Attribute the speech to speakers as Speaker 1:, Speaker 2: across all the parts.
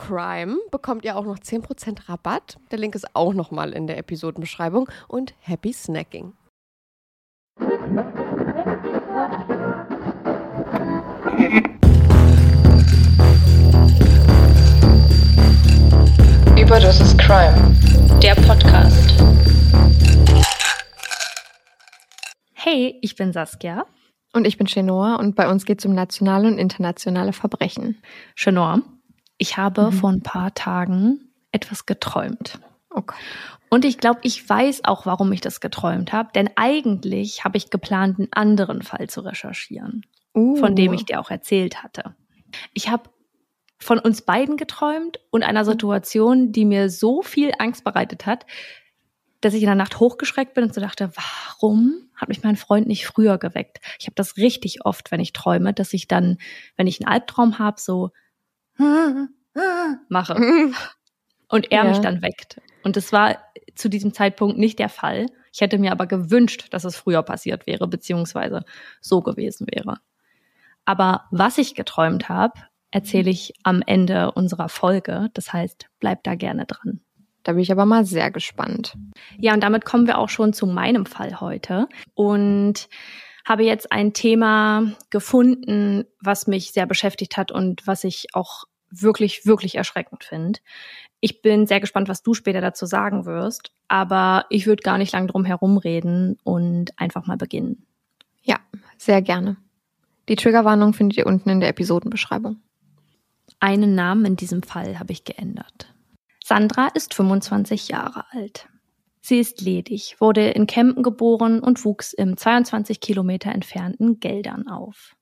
Speaker 1: CRIME bekommt ihr auch noch 10% Rabatt. Der Link ist auch nochmal in der Episodenbeschreibung. Und happy snacking.
Speaker 2: Überdosis Crime, der Podcast.
Speaker 3: Hey, ich bin Saskia.
Speaker 4: Und ich bin Chenoa und bei uns geht es um nationale und internationale Verbrechen.
Speaker 3: Chenor, ich habe
Speaker 4: Mhm.
Speaker 3: vor ein paar Tagen etwas geträumt.
Speaker 4: Gott.
Speaker 3: Und ich glaube, ich weiß auch, warum ich das geträumt habe, denn eigentlich habe ich geplant, einen anderen Fall zu recherchieren,
Speaker 4: Uh.
Speaker 3: von dem ich dir auch erzählt hatte. Ich habe von uns beiden geträumt und einer Situation, die mir so viel Angst bereitet hat, dass ich in der Nacht hochgeschreckt bin und so dachte, warum hat mich mein Freund nicht früher geweckt? Ich habe das richtig oft, wenn ich träume, dass ich dann, wenn ich einen Albtraum habe, so mache und er
Speaker 4: Ja.
Speaker 3: mich dann weckt. Und das war zu diesem Zeitpunkt nicht der Fall. Ich hätte mir aber gewünscht, dass es früher passiert wäre, beziehungsweise so gewesen wäre. Aber was ich geträumt habe, erzähle ich am Ende unserer Folge. Das heißt, bleib da gerne dran.
Speaker 4: Da bin ich aber mal sehr gespannt.
Speaker 3: Ja, und damit kommen wir auch schon zu meinem Fall heute und habe jetzt ein Thema gefunden, was mich sehr beschäftigt hat und was ich auch wirklich, wirklich erschreckend finde. Ich bin sehr gespannt, was du später dazu sagen wirst, aber ich würde gar nicht lang drum herumreden und einfach mal beginnen.
Speaker 1: Ja, sehr gerne. Die Triggerwarnung findet ihr unten in der Episodenbeschreibung.
Speaker 3: Einen Namen in diesem Fall habe ich geändert. Sandra ist 25 Jahre alt. Sie ist ledig, wurde in Kempen geboren und wuchs im 22 Kilometer entfernten Geldern auf.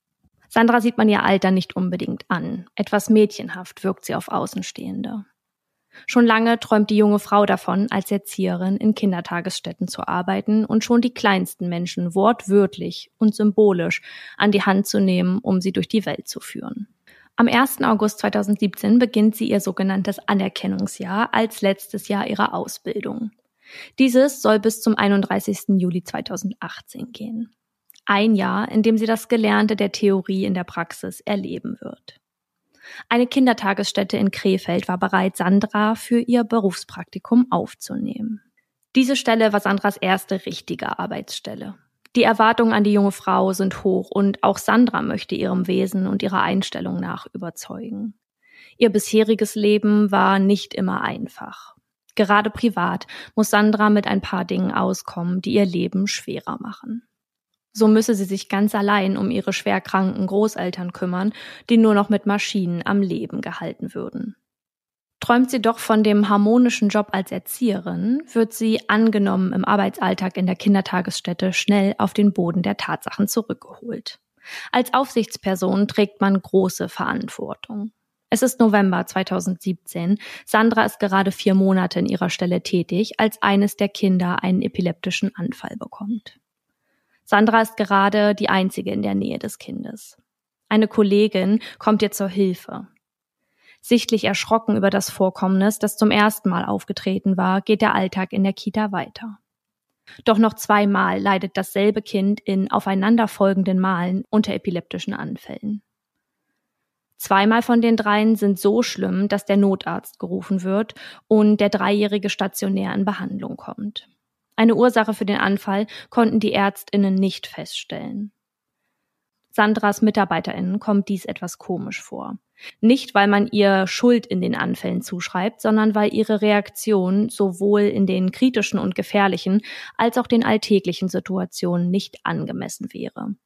Speaker 3: Sandra sieht man ihr Alter nicht unbedingt an. Etwas mädchenhaft wirkt sie auf Außenstehende. Schon lange träumt die junge Frau davon, als Erzieherin in Kindertagesstätten zu arbeiten und schon die kleinsten Menschen wortwörtlich und symbolisch an die Hand zu nehmen, um sie durch die Welt zu führen. Am 1. August 2017 beginnt sie ihr sogenanntes Anerkennungsjahr als letztes Jahr ihrer Ausbildung. Dieses soll bis zum 31. Juli 2018 gehen. Ein Jahr, in dem sie das Gelernte der Theorie in der Praxis erleben wird. Eine Kindertagesstätte in Krefeld war bereit, Sandra für ihr Berufspraktikum aufzunehmen. Diese Stelle war Sandras erste richtige Arbeitsstelle. Die Erwartungen an die junge Frau sind hoch und auch Sandra möchte ihrem Wesen und ihrer Einstellung nach überzeugen. Ihr bisheriges Leben war nicht immer einfach. Gerade privat muss Sandra mit ein paar Dingen auskommen, die ihr Leben schwerer machen. So müsse sie sich ganz allein um ihre schwerkranken Großeltern kümmern, die nur noch mit Maschinen am Leben gehalten würden. Träumt sie doch von dem harmonischen Job als Erzieherin, wird sie, angenommen im Arbeitsalltag in der Kindertagesstätte, schnell auf den Boden der Tatsachen zurückgeholt. Als Aufsichtsperson trägt man große Verantwortung. Es ist November 2017. Sandra ist gerade vier Monate in ihrer Stelle tätig, als eines der Kinder einen epileptischen Anfall bekommt. Sandra ist gerade die einzige in der Nähe des Kindes. Eine Kollegin kommt ihr zur Hilfe. Sichtlich erschrocken über das Vorkommnis, das zum ersten Mal aufgetreten war, geht der Alltag in der Kita weiter. Doch noch zweimal leidet dasselbe Kind in aufeinanderfolgenden Malen unter epileptischen Anfällen. Zweimal von den dreien sind so schlimm, dass der Notarzt gerufen wird und der Dreijährige stationär in Behandlung kommt. Eine Ursache für den Anfall konnten die Ärztinnen nicht feststellen. Sandras Mitarbeiterinnen kommt dies etwas komisch vor. Nicht, weil man ihr Schuld in den Anfällen zuschreibt, sondern weil ihre Reaktion sowohl in den kritischen und gefährlichen als auch den alltäglichen Situationen nicht angemessen wäre.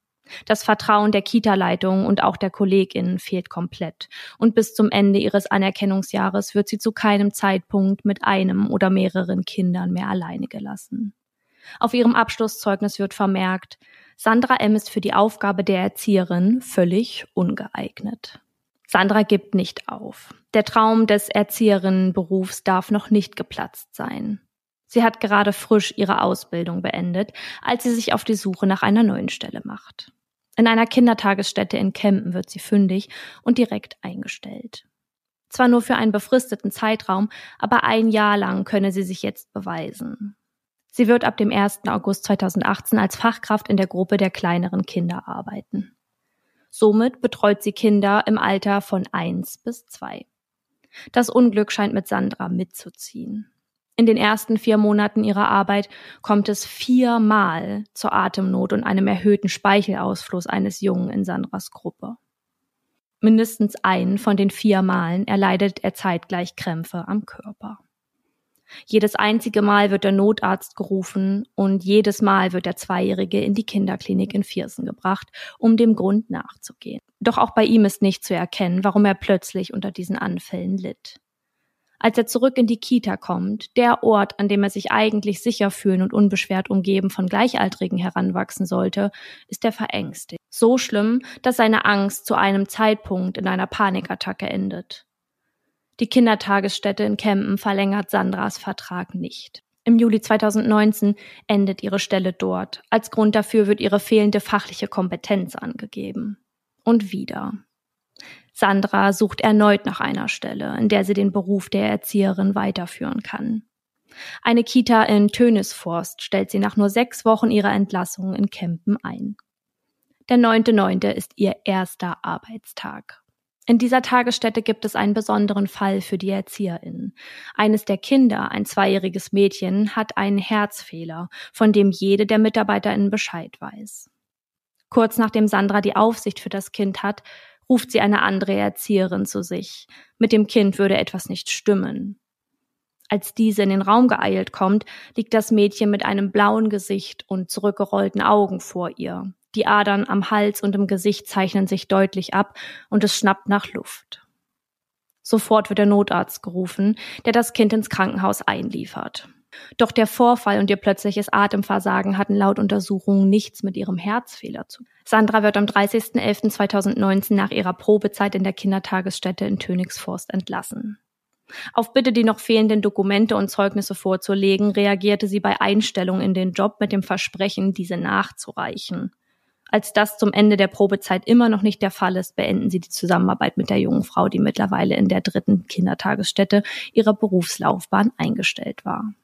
Speaker 3: Das Vertrauen der Kita-Leitung und auch der KollegInnen fehlt komplett. Und bis zum Ende ihres Anerkennungsjahres wird sie zu keinem Zeitpunkt mit einem oder mehreren Kindern mehr alleine gelassen. Auf ihrem Abschlusszeugnis wird vermerkt, Sandra M. ist für die Aufgabe der Erzieherin völlig ungeeignet. Sandra gibt nicht auf. Der Traum des Erzieherinnenberufs darf noch nicht geplatzt sein. Sie hat gerade frisch ihre Ausbildung beendet, als sie sich auf die Suche nach einer neuen Stelle macht. In einer Kindertagesstätte in Kempen wird sie fündig und direkt eingestellt. Zwar nur für einen befristeten Zeitraum, aber ein Jahr lang könne sie sich jetzt beweisen. Sie wird ab dem 1. August 2018 als Fachkraft in der Gruppe der kleineren Kinder arbeiten. Somit betreut sie Kinder im Alter von eins bis zwei. Das Unglück scheint mit Sandra mitzuziehen. In den ersten vier Monaten ihrer Arbeit kommt es viermal zur Atemnot und einem erhöhten Speichelausfluss eines Jungen in Sandras Gruppe. Mindestens einen von den vier Malen erleidet er zeitgleich Krämpfe am Körper. Jedes einzige Mal wird der Notarzt gerufen und jedes Mal wird der Zweijährige in die Kinderklinik in Viersen gebracht, um dem Grund nachzugehen. Doch auch bei ihm ist nicht zu erkennen, warum er plötzlich unter diesen Anfällen litt. Als er zurück in die Kita kommt, der Ort, an dem er sich eigentlich sicher fühlen und unbeschwert umgeben von Gleichaltrigen heranwachsen sollte, ist er verängstigt. So schlimm, dass seine Angst zu einem Zeitpunkt in einer Panikattacke endet. Die Kindertagesstätte in Kempen verlängert Sandras Vertrag nicht. Im Juli 2019 endet ihre Stelle dort. Als Grund dafür wird ihre fehlende fachliche Kompetenz angegeben. Und wieder. Sandra sucht erneut nach einer Stelle, in der sie den Beruf der Erzieherin weiterführen kann. Eine Kita in Tönisforst stellt sie nach nur sechs Wochen ihrer Entlassung in Kempen ein. Der 9.9. ist ihr erster Arbeitstag. In dieser Tagesstätte gibt es einen besonderen Fall für die ErzieherInnen. Eines der Kinder, ein zweijähriges Mädchen, hat einen Herzfehler, von dem jede der MitarbeiterInnen Bescheid weiß. Kurz nachdem Sandra die Aufsicht für das Kind hat, ruft sie eine andere Erzieherin zu sich. Mit dem Kind würde etwas nicht stimmen. Als diese in den Raum geeilt kommt, liegt das Mädchen mit einem blauen Gesicht und zurückgerollten Augen vor ihr. Die Adern am Hals und im Gesicht zeichnen sich deutlich ab und es schnappt nach Luft. Sofort wird der Notarzt gerufen, der das Kind ins Krankenhaus einliefert. Doch der Vorfall und ihr plötzliches Atemversagen hatten laut Untersuchungen nichts mit ihrem Herzfehler zu. Sandra wird am 30.11.2019 nach ihrer Probezeit in der Kindertagesstätte in Tönigsforst entlassen. Auf Bitte, die noch fehlenden Dokumente und Zeugnisse vorzulegen, reagierte sie bei Einstellung in den Job mit dem Versprechen, diese nachzureichen. Als das zum Ende der Probezeit immer noch nicht der Fall ist, beenden sie die Zusammenarbeit mit der jungen Frau, die mittlerweile in der dritten Kindertagesstätte ihrer Berufslaufbahn eingestellt war.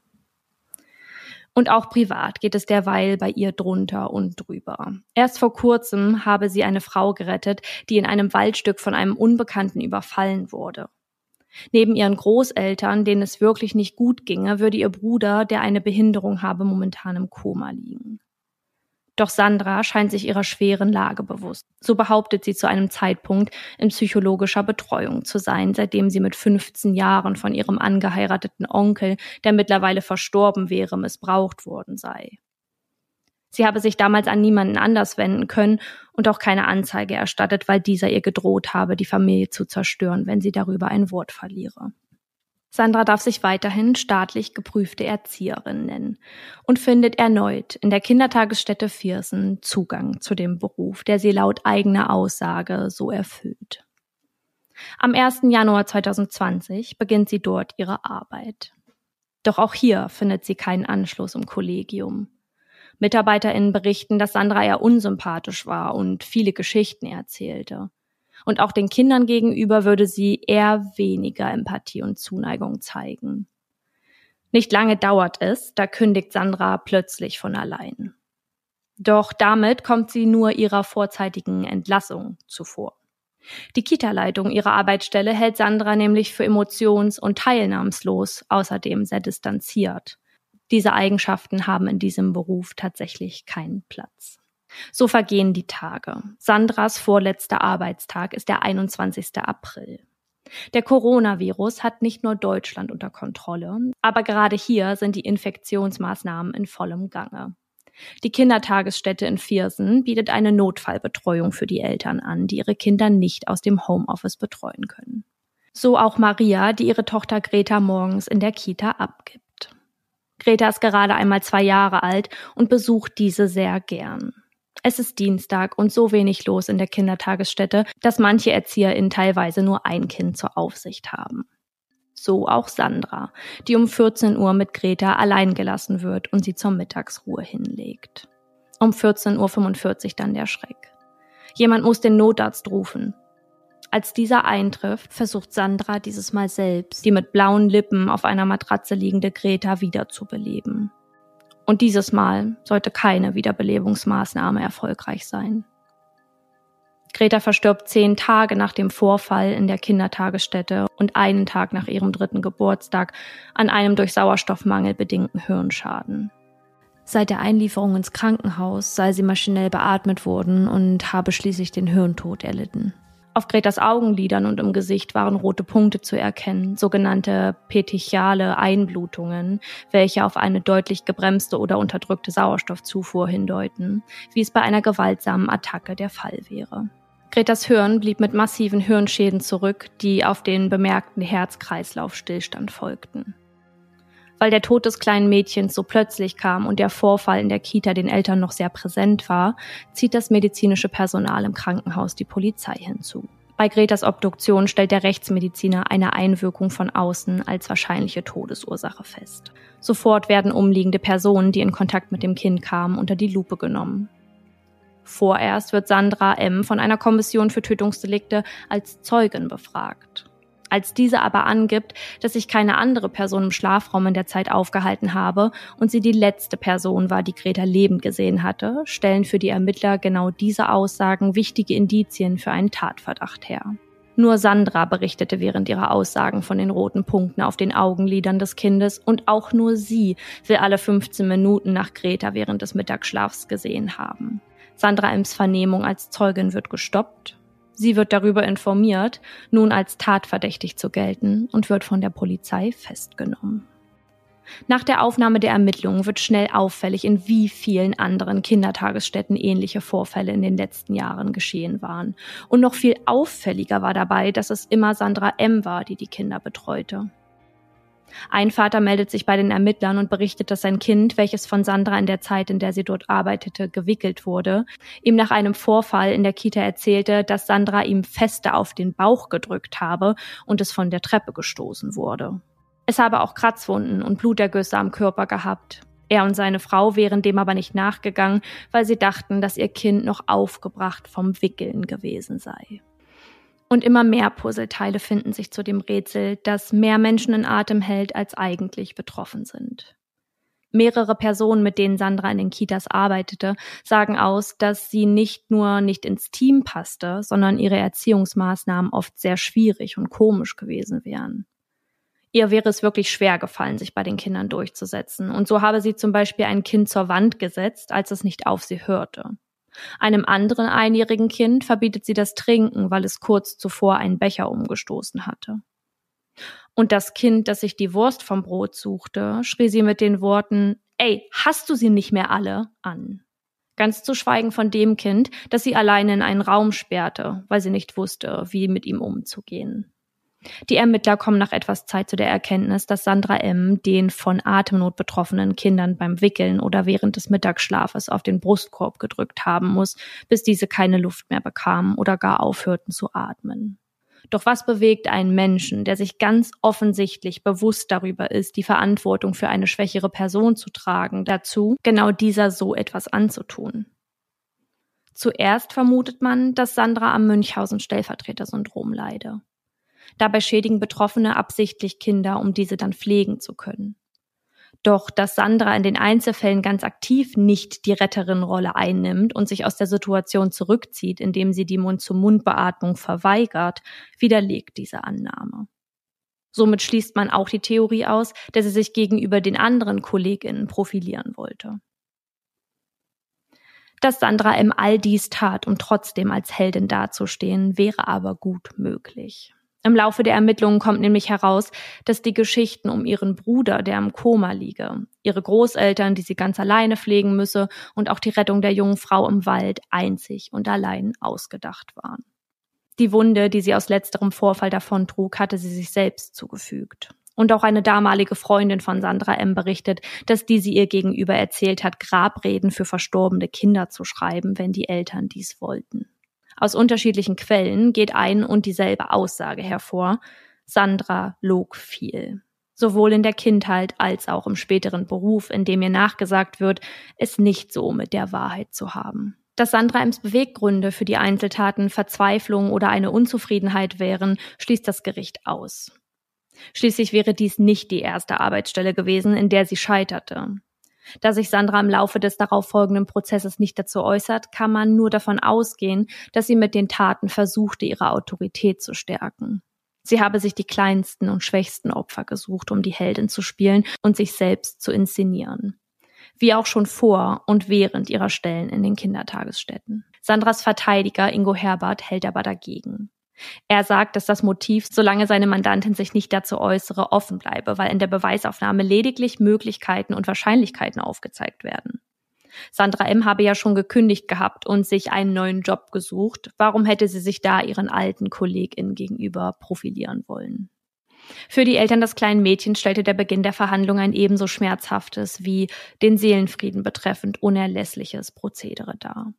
Speaker 3: Und auch privat geht es derweil bei ihr drunter und drüber. Erst vor kurzem habe sie eine Frau gerettet, die in einem Waldstück von einem Unbekannten überfallen wurde. Neben ihren Großeltern, denen es wirklich nicht gut ginge, würde ihr Bruder, der eine Behinderung habe, momentan im Koma liegen. Doch Sandra scheint sich ihrer schweren Lage bewusst. So behauptet sie zu einem Zeitpunkt in psychologischer Betreuung zu sein, seitdem sie mit 15 Jahren von ihrem angeheirateten Onkel, der mittlerweile verstorben wäre, missbraucht worden sei. Sie habe sich damals an niemanden anders wenden können und auch keine Anzeige erstattet, weil dieser ihr gedroht habe, die Familie zu zerstören, wenn sie darüber ein Wort verliere. Sandra darf sich weiterhin staatlich geprüfte Erzieherin nennen und findet erneut in der Kindertagesstätte Viersen Zugang zu dem Beruf, der sie laut eigener Aussage so erfüllt. Am 1. Januar 2020 beginnt sie dort ihre Arbeit. Doch auch hier findet sie keinen Anschluss im Kollegium. MitarbeiterInnen berichten, dass Sandra eher unsympathisch war und viele Geschichten erzählte und auch den Kindern gegenüber würde sie eher weniger Empathie und Zuneigung zeigen. Nicht lange dauert es, da kündigt Sandra plötzlich von allein. Doch damit kommt sie nur ihrer vorzeitigen Entlassung zuvor. Die Kita-Leitung ihrer Arbeitsstelle hält Sandra nämlich für emotions- und teilnahmslos, außerdem sehr distanziert. Diese Eigenschaften haben in diesem Beruf tatsächlich keinen Platz. So vergehen die Tage. Sandras vorletzter Arbeitstag ist der 21. April. Der Coronavirus hat nicht nur Deutschland unter Kontrolle, aber gerade hier sind die Infektionsmaßnahmen in vollem Gange. Die Kindertagesstätte in Viersen bietet eine Notfallbetreuung für die Eltern an, die ihre Kinder nicht aus dem Homeoffice betreuen können. So auch Maria, die ihre Tochter Greta morgens in der Kita abgibt. Greta ist gerade einmal zwei Jahre alt und besucht diese sehr gern. Es ist Dienstag und so wenig los in der Kindertagesstätte, dass manche ErzieherInnen teilweise nur ein Kind zur Aufsicht haben. So auch Sandra, die um 14 Uhr mit Greta allein gelassen wird und sie zur Mittagsruhe hinlegt. Um 14.45 Uhr dann der Schreck. Jemand muss den Notarzt rufen. Als dieser eintrifft, versucht Sandra dieses Mal selbst, die mit blauen Lippen auf einer Matratze liegende Greta wiederzubeleben. Und dieses Mal sollte keine Wiederbelebungsmaßnahme erfolgreich sein. Greta verstirbt zehn Tage nach dem Vorfall in der Kindertagesstätte und einen Tag nach ihrem dritten Geburtstag an einem durch Sauerstoffmangel bedingten Hirnschaden. Seit der Einlieferung ins Krankenhaus sei sie maschinell beatmet worden und habe schließlich den Hirntod erlitten. Auf Gretas Augenlidern und im Gesicht waren rote Punkte zu erkennen, sogenannte petechiale Einblutungen, welche auf eine deutlich gebremste oder unterdrückte Sauerstoffzufuhr hindeuten, wie es bei einer gewaltsamen Attacke der Fall wäre. Gretas Hirn blieb mit massiven Hirnschäden zurück, die auf den bemerkten Herz-Kreislauf-Stillstand folgten. Weil der Tod des kleinen Mädchens so plötzlich kam und der Vorfall in der Kita den Eltern noch sehr präsent war, zieht das medizinische Personal im Krankenhaus die Polizei hinzu. Bei Gretas Obduktion stellt der Rechtsmediziner eine Einwirkung von außen als wahrscheinliche Todesursache fest. Sofort werden umliegende Personen, die in Kontakt mit dem Kind kamen, unter die Lupe genommen. Vorerst wird Sandra M. von einer Kommission für Tötungsdelikte als Zeugin befragt. Als diese aber angibt, dass sich keine andere Person im Schlafraum in der Zeit aufgehalten habe und sie die letzte Person war, die Greta lebend gesehen hatte, stellen für die Ermittler genau diese Aussagen wichtige Indizien für einen Tatverdacht her. Nur Sandra berichtete während ihrer Aussagen von den roten Punkten auf den Augenlidern des Kindes und auch nur sie will alle 15 Minuten nach Greta während des Mittagsschlafs gesehen haben. Sandra Ems Vernehmung als Zeugin wird gestoppt Sie wird darüber informiert, nun als tatverdächtig zu gelten und wird von der Polizei festgenommen. Nach der Aufnahme der Ermittlungen wird schnell auffällig, in wie vielen anderen Kindertagesstätten ähnliche Vorfälle in den letzten Jahren geschehen waren. Und noch viel auffälliger war dabei, dass es immer Sandra M. war, die die Kinder betreute. Ein Vater meldet sich bei den Ermittlern und berichtet, dass sein Kind, welches von Sandra in der Zeit, in der sie dort arbeitete, gewickelt wurde, ihm nach einem Vorfall in der Kita erzählte, dass Sandra ihm feste auf den Bauch gedrückt habe und es von der Treppe gestoßen wurde. Es habe auch Kratzwunden und Blutergüsse am Körper gehabt. Er und seine Frau wären dem aber nicht nachgegangen, weil sie dachten, dass ihr Kind noch aufgebracht vom Wickeln gewesen sei. Und immer mehr Puzzleteile finden sich zu dem Rätsel, das mehr Menschen in Atem hält, als eigentlich betroffen sind. Mehrere Personen, mit denen Sandra in den Kitas arbeitete, sagen aus, dass sie nicht nur nicht ins Team passte, sondern ihre Erziehungsmaßnahmen oft sehr schwierig und komisch gewesen wären. Ihr wäre es wirklich schwer gefallen, sich bei den Kindern durchzusetzen. Und so habe sie zum Beispiel ein Kind zur Wand gesetzt, als es nicht auf sie hörte. Einem anderen einjährigen Kind verbietet sie das Trinken, weil es kurz zuvor einen Becher umgestoßen hatte. Und das Kind, das sich die Wurst vom Brot suchte, schrie sie mit den Worten Ey, hast du sie nicht mehr alle? an. Ganz zu schweigen von dem Kind, das sie alleine in einen Raum sperrte, weil sie nicht wusste, wie mit ihm umzugehen. Die Ermittler kommen nach etwas Zeit zu der Erkenntnis, dass Sandra M. den von Atemnot betroffenen Kindern beim Wickeln oder während des Mittagsschlafes auf den Brustkorb gedrückt haben muss, bis diese keine Luft mehr bekamen oder gar aufhörten zu atmen. Doch was bewegt einen Menschen, der sich ganz offensichtlich bewusst darüber ist, die Verantwortung für eine schwächere Person zu tragen, dazu, genau dieser so etwas anzutun? Zuerst vermutet man, dass Sandra am Münchhausen-Stellvertreter-Syndrom leide. Dabei schädigen Betroffene absichtlich Kinder, um diese dann pflegen zu können. Doch dass Sandra in den Einzelfällen ganz aktiv nicht die Retterin-Rolle einnimmt und sich aus der Situation zurückzieht, indem sie die Mund-zu-Mund-Beatmung verweigert, widerlegt diese Annahme. Somit schließt man auch die Theorie aus, dass sie sich gegenüber den anderen KollegInnen profilieren wollte. Dass Sandra M. all dies tat, um trotzdem als Heldin dazustehen, wäre aber gut möglich. Im Laufe der Ermittlungen kommt nämlich heraus, dass die Geschichten um ihren Bruder, der im Koma liege, ihre Großeltern, die sie ganz alleine pflegen müsse und auch die Rettung der jungen Frau im Wald einzig und allein ausgedacht waren. Die Wunde, die sie aus letzterem Vorfall davontrug, hatte sie sich selbst zugefügt. Und auch eine damalige Freundin von Sandra M. berichtet, dass diese ihr gegenüber erzählt hat, Grabreden für verstorbene Kinder zu schreiben, wenn die Eltern dies wollten. Aus unterschiedlichen Quellen geht ein und dieselbe Aussage hervor. Sandra log viel. Sowohl in der Kindheit als auch im späteren Beruf, in dem ihr nachgesagt wird, es nicht so mit der Wahrheit zu haben. Dass Sandra Ems Beweggründe für die Einzeltaten Verzweiflung oder eine Unzufriedenheit wären, schließt das Gericht aus. Schließlich wäre dies nicht die erste Arbeitsstelle gewesen, in der sie scheiterte. Da sich Sandra im Laufe des darauffolgenden Prozesses nicht dazu äußert, kann man nur davon ausgehen, dass sie mit den Taten versuchte, ihre Autorität zu stärken. Sie habe sich die kleinsten und schwächsten Opfer gesucht, um die Heldin zu spielen und sich selbst zu inszenieren. Wie auch schon vor und während ihrer Stellen in den Kindertagesstätten. Sandras Verteidiger Ingo Herbert hält aber dagegen. Er sagt, dass das Motiv, solange seine Mandantin sich nicht dazu äußere, offen bleibe, weil in der Beweisaufnahme lediglich Möglichkeiten und Wahrscheinlichkeiten aufgezeigt werden. Sandra M. habe ja schon gekündigt gehabt und sich einen neuen Job gesucht. Warum hätte sie sich da ihren alten KollegInnen gegenüber profilieren wollen? Für die Eltern des kleinen Mädchens stellte der Beginn der Verhandlung ein ebenso schmerzhaftes wie den Seelenfrieden betreffend unerlässliches Prozedere dar.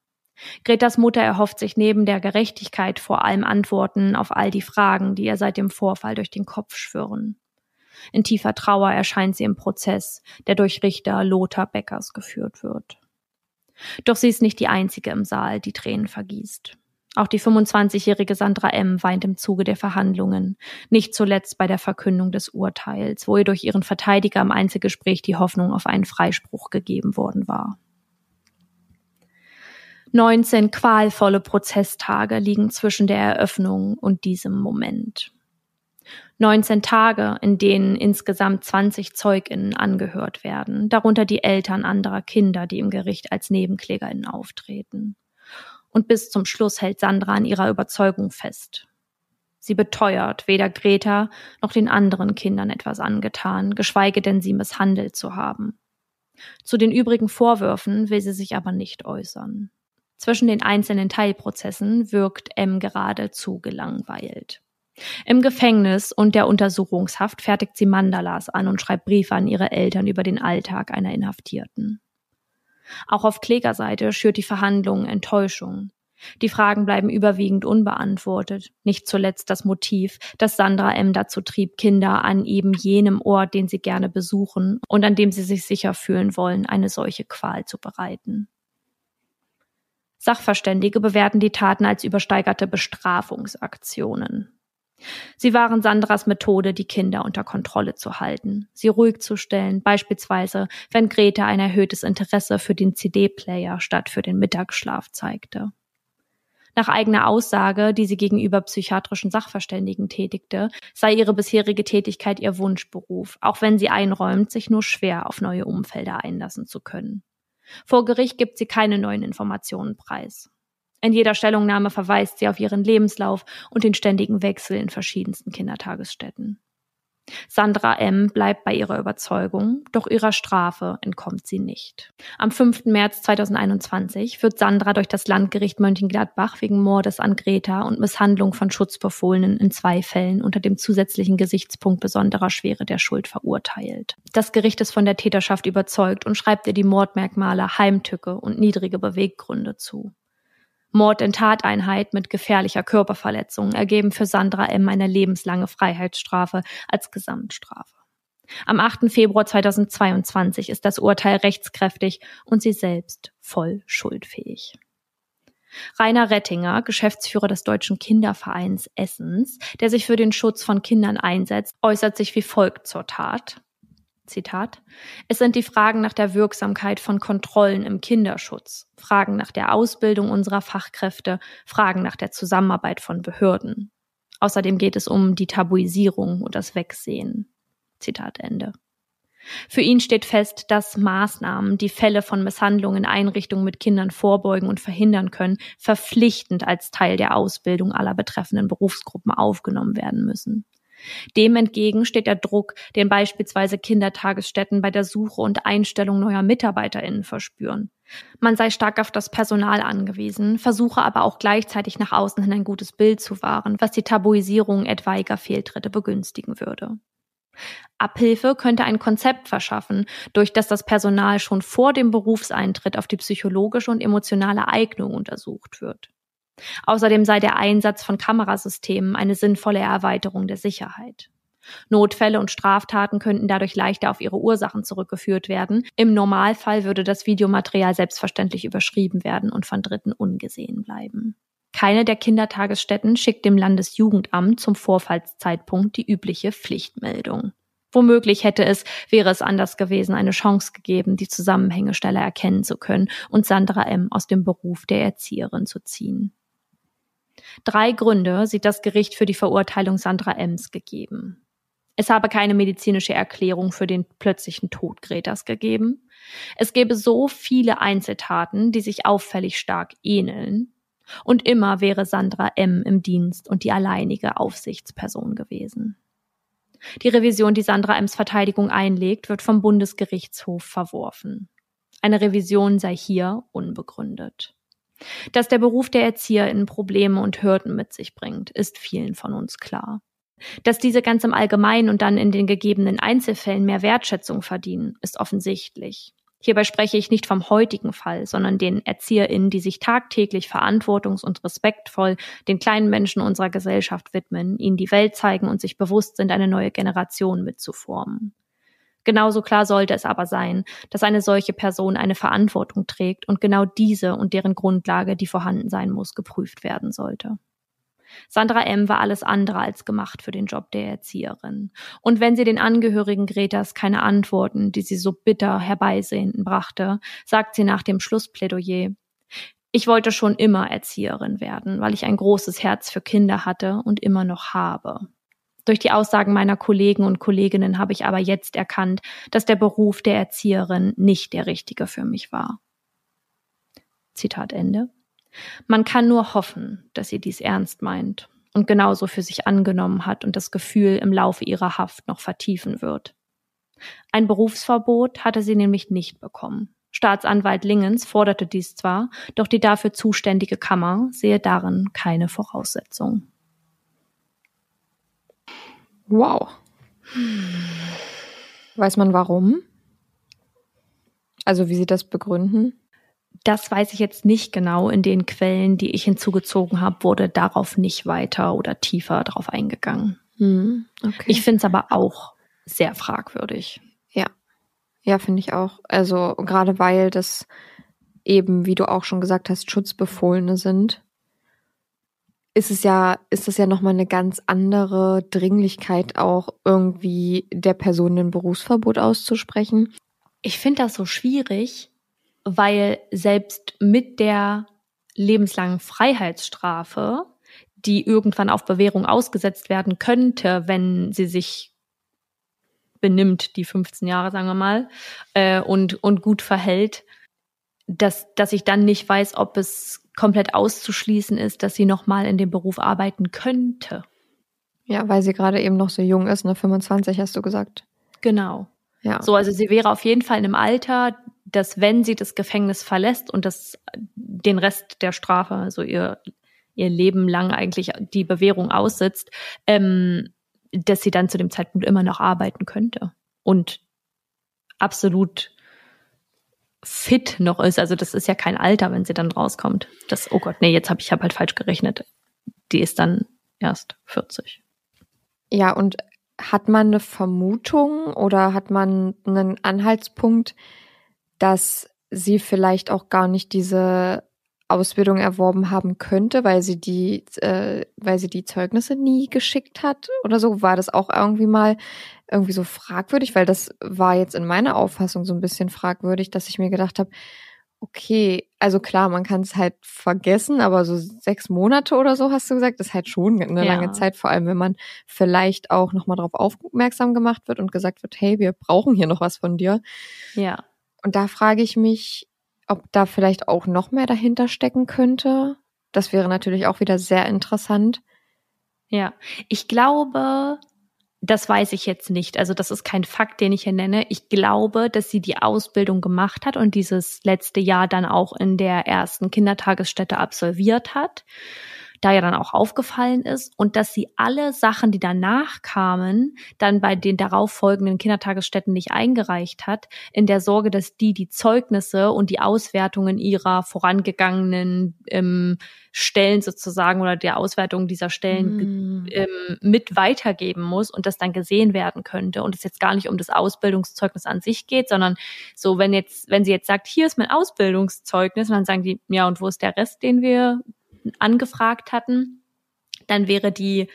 Speaker 3: Gretas Mutter erhofft sich neben der Gerechtigkeit vor allem Antworten auf all die Fragen, die ihr seit dem Vorfall durch den Kopf schwirren. In tiefer Trauer erscheint sie im Prozess, der durch Richter Lothar Beckers geführt wird. Doch sie ist nicht die einzige im Saal, die Tränen vergießt. Auch die 25-jährige Sandra M. weint im Zuge der Verhandlungen, nicht zuletzt bei der Verkündung des Urteils, wo ihr durch ihren Verteidiger im Einzelgespräch die Hoffnung auf einen Freispruch gegeben worden war. 19 qualvolle Prozesstage liegen zwischen der Eröffnung und diesem Moment. 19 Tage, in denen insgesamt 20 Zeuginnen angehört werden, darunter die Eltern anderer Kinder, die im Gericht als Nebenklägerinnen auftreten. Und bis zum Schluss hält Sandra an ihrer Überzeugung fest. Sie beteuert, weder Greta noch den anderen Kindern etwas angetan, geschweige denn sie misshandelt zu haben. Zu den übrigen Vorwürfen will sie sich aber nicht äußern. Zwischen den einzelnen Teilprozessen wirkt M geradezu gelangweilt. Im Gefängnis und der Untersuchungshaft fertigt sie Mandalas an und schreibt Briefe an ihre Eltern über den Alltag einer Inhaftierten. Auch auf Klägerseite schürt die Verhandlung Enttäuschung. Die Fragen bleiben überwiegend unbeantwortet. Nicht zuletzt das Motiv, das Sandra M. dazu trieb, Kinder an eben jenem Ort, den sie gerne besuchen und an dem sie sich sicher fühlen wollen, eine solche Qual zu bereiten. Sachverständige bewerten die Taten als übersteigerte Bestrafungsaktionen. Sie waren Sandras Methode, die Kinder unter Kontrolle zu halten, sie ruhig zu stellen, beispielsweise wenn Greta ein erhöhtes Interesse für den CD-Player statt für den Mittagsschlaf zeigte. Nach eigener Aussage, die sie gegenüber psychiatrischen Sachverständigen tätigte, sei ihre bisherige Tätigkeit ihr Wunschberuf, auch wenn sie einräumt, sich nur schwer auf neue Umfelder einlassen zu können. Vor Gericht gibt sie keine neuen Informationen preis. In jeder Stellungnahme verweist sie auf ihren Lebenslauf und den ständigen Wechsel in verschiedensten Kindertagesstätten. Sandra M. bleibt bei ihrer Überzeugung, doch ihrer Strafe entkommt sie nicht. Am 5. März 2021 wird Sandra durch das Landgericht Mönchengladbach wegen Mordes an Greta und Misshandlung von Schutzbefohlenen in zwei Fällen unter dem zusätzlichen Gesichtspunkt besonderer Schwere der Schuld verurteilt. Das Gericht ist von der Täterschaft überzeugt und schreibt ihr die Mordmerkmale Heimtücke und niedrige Beweggründe zu. Mord in Tateinheit mit gefährlicher Körperverletzung ergeben für Sandra M. eine lebenslange Freiheitsstrafe als Gesamtstrafe. Am 8. Februar 2022 ist das Urteil rechtskräftig und sie selbst voll schuldfähig. Rainer Rettinger, Geschäftsführer des Deutschen Kindervereins Essens, der sich für den Schutz von Kindern einsetzt, äußert sich wie folgt zur Tat. Zitat, es sind die Fragen nach der Wirksamkeit von Kontrollen im Kinderschutz, Fragen nach der Ausbildung unserer Fachkräfte, Fragen nach der Zusammenarbeit von Behörden. Außerdem geht es um die Tabuisierung und das Wegsehen. Zitat Ende. Für ihn steht fest, dass Maßnahmen, die Fälle von Misshandlungen in Einrichtungen mit Kindern vorbeugen und verhindern können, verpflichtend als Teil der Ausbildung aller betreffenden Berufsgruppen aufgenommen werden müssen. Dem entgegen steht der Druck, den beispielsweise Kindertagesstätten bei der Suche und Einstellung neuer MitarbeiterInnen verspüren. Man sei stark auf das Personal angewiesen, versuche aber auch gleichzeitig nach außen hin ein gutes Bild zu wahren, was die Tabuisierung etwaiger Fehltritte begünstigen würde. Abhilfe könnte ein Konzept verschaffen, durch das das Personal schon vor dem Berufseintritt auf die psychologische und emotionale Eignung untersucht wird. Außerdem sei der Einsatz von Kamerasystemen eine sinnvolle Erweiterung der Sicherheit. Notfälle und Straftaten könnten dadurch leichter auf ihre Ursachen zurückgeführt werden. Im Normalfall würde das Videomaterial selbstverständlich überschrieben werden und von Dritten ungesehen bleiben. Keine der Kindertagesstätten schickt dem Landesjugendamt zum Vorfallszeitpunkt die übliche Pflichtmeldung. Womöglich hätte es, wäre es anders gewesen, eine Chance gegeben, die Zusammenhänge schneller erkennen zu können und Sandra M. aus dem Beruf der Erzieherin zu ziehen. Drei Gründe sieht das Gericht für die Verurteilung Sandra Ems gegeben. Es habe keine medizinische Erklärung für den plötzlichen Tod Gretas gegeben. Es gäbe so viele Einzeltaten, die sich auffällig stark ähneln. Und immer wäre Sandra M. im Dienst und die alleinige Aufsichtsperson gewesen. Die Revision, die Sandra Ems Verteidigung einlegt, wird vom Bundesgerichtshof verworfen. Eine Revision sei hier unbegründet. Dass der Beruf der ErzieherInnen Probleme und Hürden mit sich bringt, ist vielen von uns klar. Dass diese ganz im Allgemeinen und dann in den gegebenen Einzelfällen mehr Wertschätzung verdienen, ist offensichtlich. Hierbei spreche ich nicht vom heutigen Fall, sondern den ErzieherInnen, die sich tagtäglich verantwortungs- und respektvoll den kleinen Menschen unserer Gesellschaft widmen, ihnen die Welt zeigen und sich bewusst sind, eine neue Generation mitzuformen. Genauso klar sollte es aber sein, dass eine solche Person eine Verantwortung trägt und genau diese und deren Grundlage, die vorhanden sein muss, geprüft werden sollte. Sandra M. war alles andere als gemacht für den Job der Erzieherin. Und wenn sie den Angehörigen Gretas keine Antworten, die sie so bitter herbeisehnten, brachte, sagt sie nach dem Schlussplädoyer, ich wollte schon immer Erzieherin werden, weil ich ein großes Herz für Kinder hatte und immer noch habe. Durch die Aussagen meiner Kollegen und Kolleginnen habe ich aber jetzt erkannt, dass der Beruf der Erzieherin nicht der richtige für mich war. Zitat Ende. Man kann nur hoffen, dass sie dies ernst meint und genauso für sich angenommen hat und das Gefühl im Laufe ihrer Haft noch vertiefen wird. Ein Berufsverbot hatte sie nämlich nicht bekommen. Staatsanwalt Lingens forderte dies zwar, doch die dafür zuständige Kammer sehe darin keine Voraussetzung.
Speaker 1: Wow. Weiß man warum? Also wie sie das begründen?
Speaker 3: Das weiß ich jetzt nicht genau. In den Quellen, die ich hinzugezogen habe, wurde darauf nicht weiter oder tiefer drauf eingegangen.
Speaker 1: Hm, okay.
Speaker 3: Ich finde es aber auch sehr fragwürdig.
Speaker 1: Ja. Ja, finde ich auch. Also gerade weil das eben, wie du auch schon gesagt hast, Schutzbefohlene sind, ist es ja, ist das ja nochmal eine ganz andere Dringlichkeit auch irgendwie der Person ein Berufsverbot auszusprechen.
Speaker 3: Ich finde das so schwierig, weil selbst mit der lebenslangen Freiheitsstrafe, die irgendwann auf Bewährung ausgesetzt werden könnte, wenn sie sich benimmt, die 15 Jahre, sagen wir mal, äh, und, und gut verhält, dass, dass ich dann nicht weiß, ob es komplett auszuschließen ist, dass sie nochmal in dem Beruf arbeiten könnte.
Speaker 1: Ja, weil sie gerade eben noch so jung ist, ne? 25 hast du gesagt.
Speaker 3: Genau.
Speaker 1: Ja.
Speaker 3: So, also sie wäre auf jeden Fall in einem Alter, dass wenn sie das Gefängnis verlässt und das den Rest der Strafe, also ihr ihr Leben lang eigentlich die Bewährung aussitzt, ähm, dass sie dann zu dem Zeitpunkt immer noch arbeiten könnte und absolut fit noch ist. Also das ist ja kein Alter, wenn sie dann rauskommt. Das, oh Gott, nee, jetzt habe ich hab halt falsch gerechnet. Die ist dann erst 40.
Speaker 1: Ja, und hat man eine Vermutung oder hat man einen Anhaltspunkt, dass sie vielleicht auch gar nicht diese Ausbildung erworben haben könnte, weil sie die, äh, weil sie die Zeugnisse nie geschickt hat oder so? War das auch irgendwie mal irgendwie so fragwürdig? Weil das war jetzt in meiner Auffassung so ein bisschen fragwürdig, dass ich mir gedacht habe, okay, also klar, man kann es halt vergessen, aber so sechs Monate oder so hast du gesagt, ist halt schon eine
Speaker 3: Ja.
Speaker 1: lange Zeit, vor allem wenn man vielleicht auch nochmal darauf aufmerksam gemacht wird und gesagt wird, hey, wir brauchen hier noch was von dir.
Speaker 3: Ja.
Speaker 1: Und da frage ich mich, ob da vielleicht auch noch mehr dahinter stecken könnte. Das wäre natürlich auch wieder sehr interessant.
Speaker 3: Ja, ich glaube, das weiß ich jetzt nicht. Also das ist kein Fakt, den ich hier nenne. Ich glaube, dass sie die Ausbildung gemacht hat und dieses letzte Jahr dann auch in der ersten Kindertagesstätte absolviert hat, da ja dann auch aufgefallen ist und dass sie alle Sachen, die danach kamen, dann bei den darauffolgenden Kindertagesstätten nicht eingereicht hat, in der Sorge, dass die die Zeugnisse und die Auswertungen ihrer vorangegangenen ähm, Stellen sozusagen oder der Auswertung dieser Stellen
Speaker 1: Mm.
Speaker 3: ähm, mit weitergeben muss und das dann gesehen werden könnte und es jetzt gar nicht um das Ausbildungszeugnis an sich geht, sondern so, wenn jetzt, wenn sie jetzt sagt, hier ist mein Ausbildungszeugnis, und dann sagen die, ja, und wo ist der Rest, den wir angefragt hatten, dann wäre die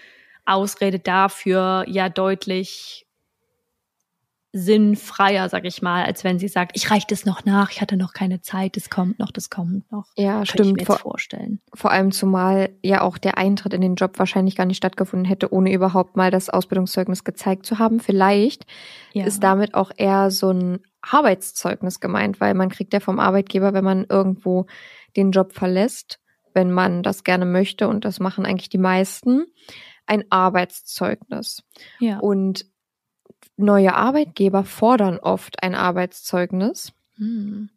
Speaker 3: Ausrede dafür ja deutlich sinnfreier, sag ich mal, als wenn sie sagt, ich reiche das noch nach, ich hatte noch keine Zeit, das kommt noch, das kommt noch.
Speaker 1: Ja,
Speaker 3: ich
Speaker 1: stimmt.
Speaker 3: mir jetzt
Speaker 1: Vor,
Speaker 3: vorstellen.
Speaker 1: vor allem zumal ja auch der Eintritt in den Job wahrscheinlich gar nicht stattgefunden hätte, ohne überhaupt mal das Ausbildungszeugnis gezeigt zu haben. Vielleicht
Speaker 3: Ja.
Speaker 1: ist damit auch eher so ein Arbeitszeugnis gemeint, weil man kriegt ja vom Arbeitgeber, wenn man irgendwo den Job verlässt, wenn man das gerne möchte, und das machen eigentlich die meisten, ein Arbeitszeugnis.
Speaker 3: ja.
Speaker 1: Und neue Arbeitgeber fordern oft ein Arbeitszeugnis,
Speaker 3: Hm.